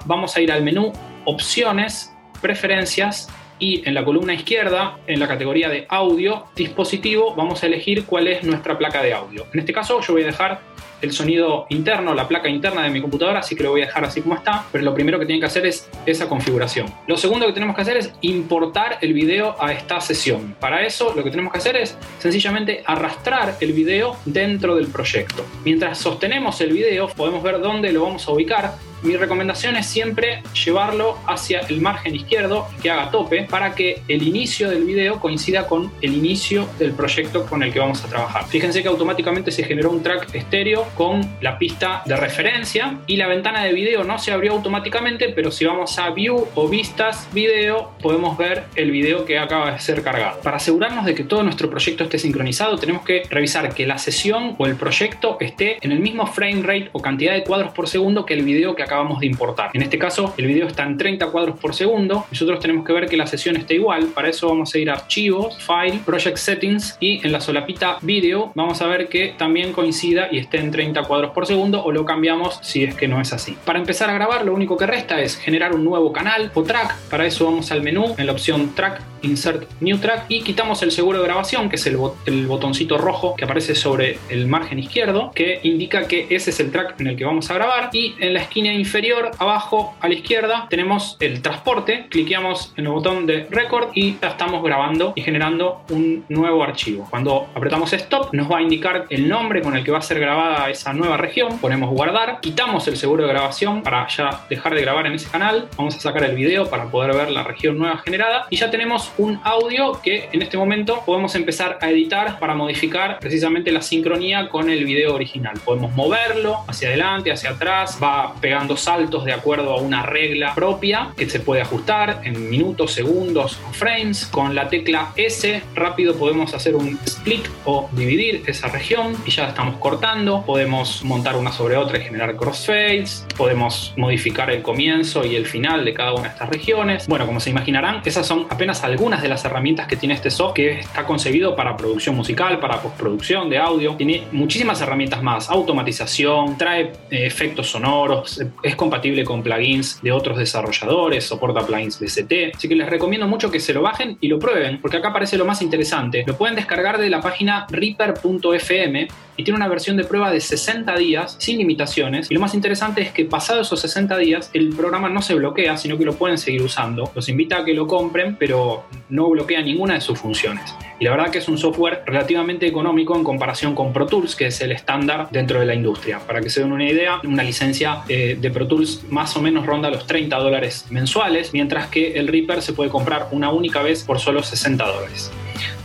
vamos a ir al menú Opciones, Preferencias y en la columna izquierda, en la categoría de audio, dispositivo, vamos a elegir cuál es nuestra placa de audio. En este caso, yo voy a dejar el sonido interno, la placa interna de mi computadora, así que lo voy a dejar así como está, pero lo primero que tienen que hacer es esa configuración. Lo segundo que tenemos que hacer es importar el video a esta sesión. Para eso lo que tenemos que hacer es sencillamente arrastrar el video dentro del proyecto. Mientras sostenemos el video podemos ver dónde lo vamos a ubicar mi recomendación es siempre llevarlo hacia el margen izquierdo que haga tope para que el inicio del video coincida con el inicio del proyecto con el que vamos a trabajar. Fíjense que automáticamente se generó un track estéreo con la pista de referencia y la ventana de video no se abrió automáticamente, pero si vamos a View o Vistas Video podemos ver el video que acaba de ser cargado. Para asegurarnos de que todo nuestro proyecto esté sincronizado tenemos que revisar que la sesión o el proyecto esté en el mismo frame rate o cantidad de cuadros por segundo que el video que acabamos de importar. En este caso, el video está en 30 cuadros por segundo. Nosotros tenemos que ver que la sesión esté igual. Para eso vamos a ir a Archivos, File, Project Settings y en la solapita Video vamos a ver que también coincida y esté en 30 cuadros por segundo o lo cambiamos si es que no es así. Para empezar a grabar, lo único que resta es generar un nuevo canal o track. Para eso vamos al menú en la opción Track, Insert New Track y quitamos el seguro de grabación, que es el, el botoncito rojo que aparece sobre el margen izquierdo, que indica que ese es el track en el que vamos a grabar. Y en la esquina inferior, abajo a la izquierda, tenemos el transporte. Cliqueamos en el botón de record y ya estamos grabando y generando un nuevo archivo. Cuando apretamos stop, nos va a indicar el nombre con el que va a ser grabada esa nueva región. Ponemos guardar, quitamos el seguro de grabación para ya dejar de grabar en ese canal. Vamos a sacar el video para poder ver la región nueva generada y ya tenemos un audio que en este momento podemos empezar a editar para modificar precisamente la sincronía con el video original. Podemos moverlo hacia adelante, hacia atrás, va pegando saltos de acuerdo a una regla propia que se puede ajustar en minutos, segundos o frames. Con la tecla S rápido podemos hacer un split o dividir esa región y ya estamos cortando. Podemos montar una sobre otra y generar crossfades. Podemos modificar el comienzo y el final de cada una de estas regiones. Bueno, como se imaginarán, esas son apenas algunas de las herramientas que tiene este software que está concebido para producción musical, para postproducción de audio. Tiene muchísimas herramientas más, automatización, trae eh, efectos sonoros, es compatible con plugins de otros desarrolladores, soporta plugins BCT, así que les recomiendo mucho que se lo bajen y lo prueben, porque acá aparece lo más interesante. Lo pueden descargar de la página reaper.fm y tiene una versión de prueba de 60 días sin limitaciones. Y lo más interesante es que pasado esos 60 días, el programa no se bloquea, sino que lo pueden seguir usando. Los invita a que lo compren, pero no bloquea ninguna de sus funciones. Y la verdad que es un software relativamente económico en comparación con Pro Tools, que es el estándar dentro de la industria. Para que se den una idea, una licencia eh, de Pro Tools más o menos ronda los 30 dólares mensuales, mientras que el Reaper se puede comprar una única vez por solo 60 dólares.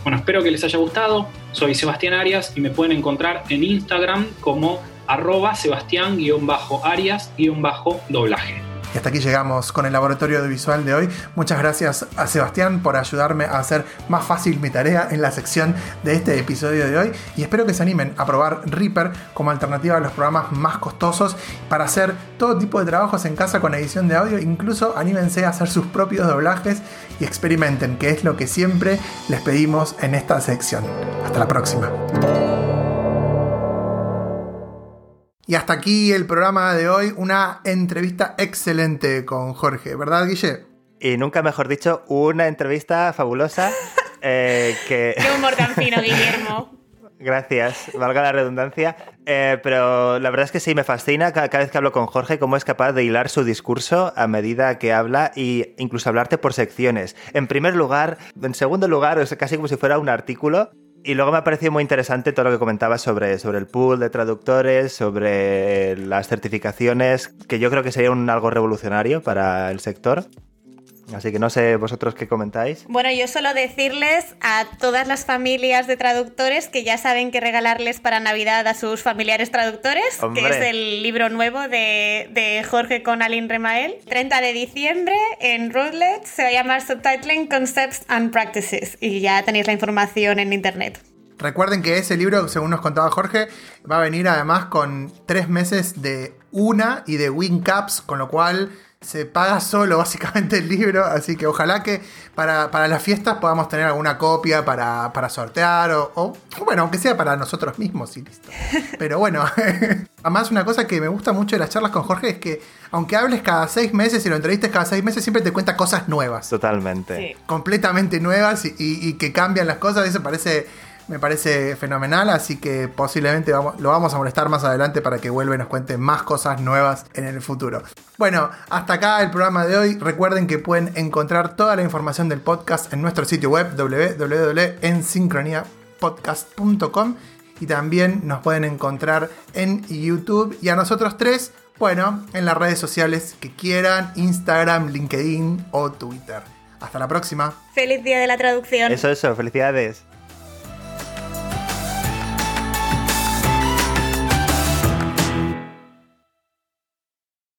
Bueno, espero que les haya gustado. Soy Sebastián Arias y me pueden encontrar en Instagram como arroba sebastián-arias-doblaje. Y hasta aquí llegamos con el laboratorio audiovisual de hoy. Muchas gracias a Sebastián por ayudarme a hacer más fácil mi tarea en la sección de este episodio de hoy. Y espero que se animen a probar Reaper como alternativa a los programas más costosos para hacer todo tipo de trabajos en casa con edición de audio. Incluso anímense a hacer sus propios doblajes y experimenten, que es lo que siempre les pedimos en esta sección. Hasta la próxima. Y hasta aquí el programa de hoy, una entrevista excelente con Jorge, ¿verdad, Guille? Y nunca mejor dicho, una entrevista fabulosa eh, que... Qué humor tan fino, Guillermo. Gracias, valga la redundancia. Eh, pero la verdad es que sí, me fascina cada, cada, vez que hablo con Jorge cómo es capaz de hilar su discurso a medida que habla e incluso hablarte por secciones. En primer lugar, en segundo lugar, es casi como si fuera un artículo. Y luego me ha parecido muy interesante todo lo que comentabas sobre, sobre el pool de traductores, sobre las certificaciones, que yo creo que sería un algo revolucionario para el sector. Así que no sé vosotros qué comentáis. Bueno, yo solo decirles a todas las familias de traductores que ya saben qué regalarles para Navidad a sus familiares traductores, Hombre. que es el libro nuevo de, de Jorge con Aline Remael. 30 de diciembre en Routledge se va a llamar Subtitling Concepts and Practices y ya tenéis la información en internet. Recuerden que ese libro, según nos contaba Jorge, va a venir además con tres meses de una y de WinCaps, con lo cual se paga solo básicamente el libro, así que ojalá que para, para las fiestas podamos tener alguna copia para, para sortear o, o, bueno, aunque sea para nosotros mismos y listo. Pero bueno, además una cosa que me gusta mucho de las charlas con Jorge es que aunque hables cada seis meses y lo entrevistes cada seis meses, siempre te cuenta cosas nuevas. Totalmente. Sí. Completamente nuevas y, y, y que cambian las cosas, eso parece me parece fenomenal, así que posiblemente vamos, lo vamos a molestar más adelante para que vuelva y nos cuente más cosas nuevas en el futuro. Bueno, hasta acá el programa de hoy. Recuerden que pueden encontrar toda la información del podcast en nuestro sitio web www.ensincroniapodcast.com y también nos pueden encontrar en YouTube y a nosotros tres, bueno, en las redes sociales que quieran, Instagram, LinkedIn o Twitter. Hasta la próxima. Feliz día de la traducción. Eso, eso, felicidades.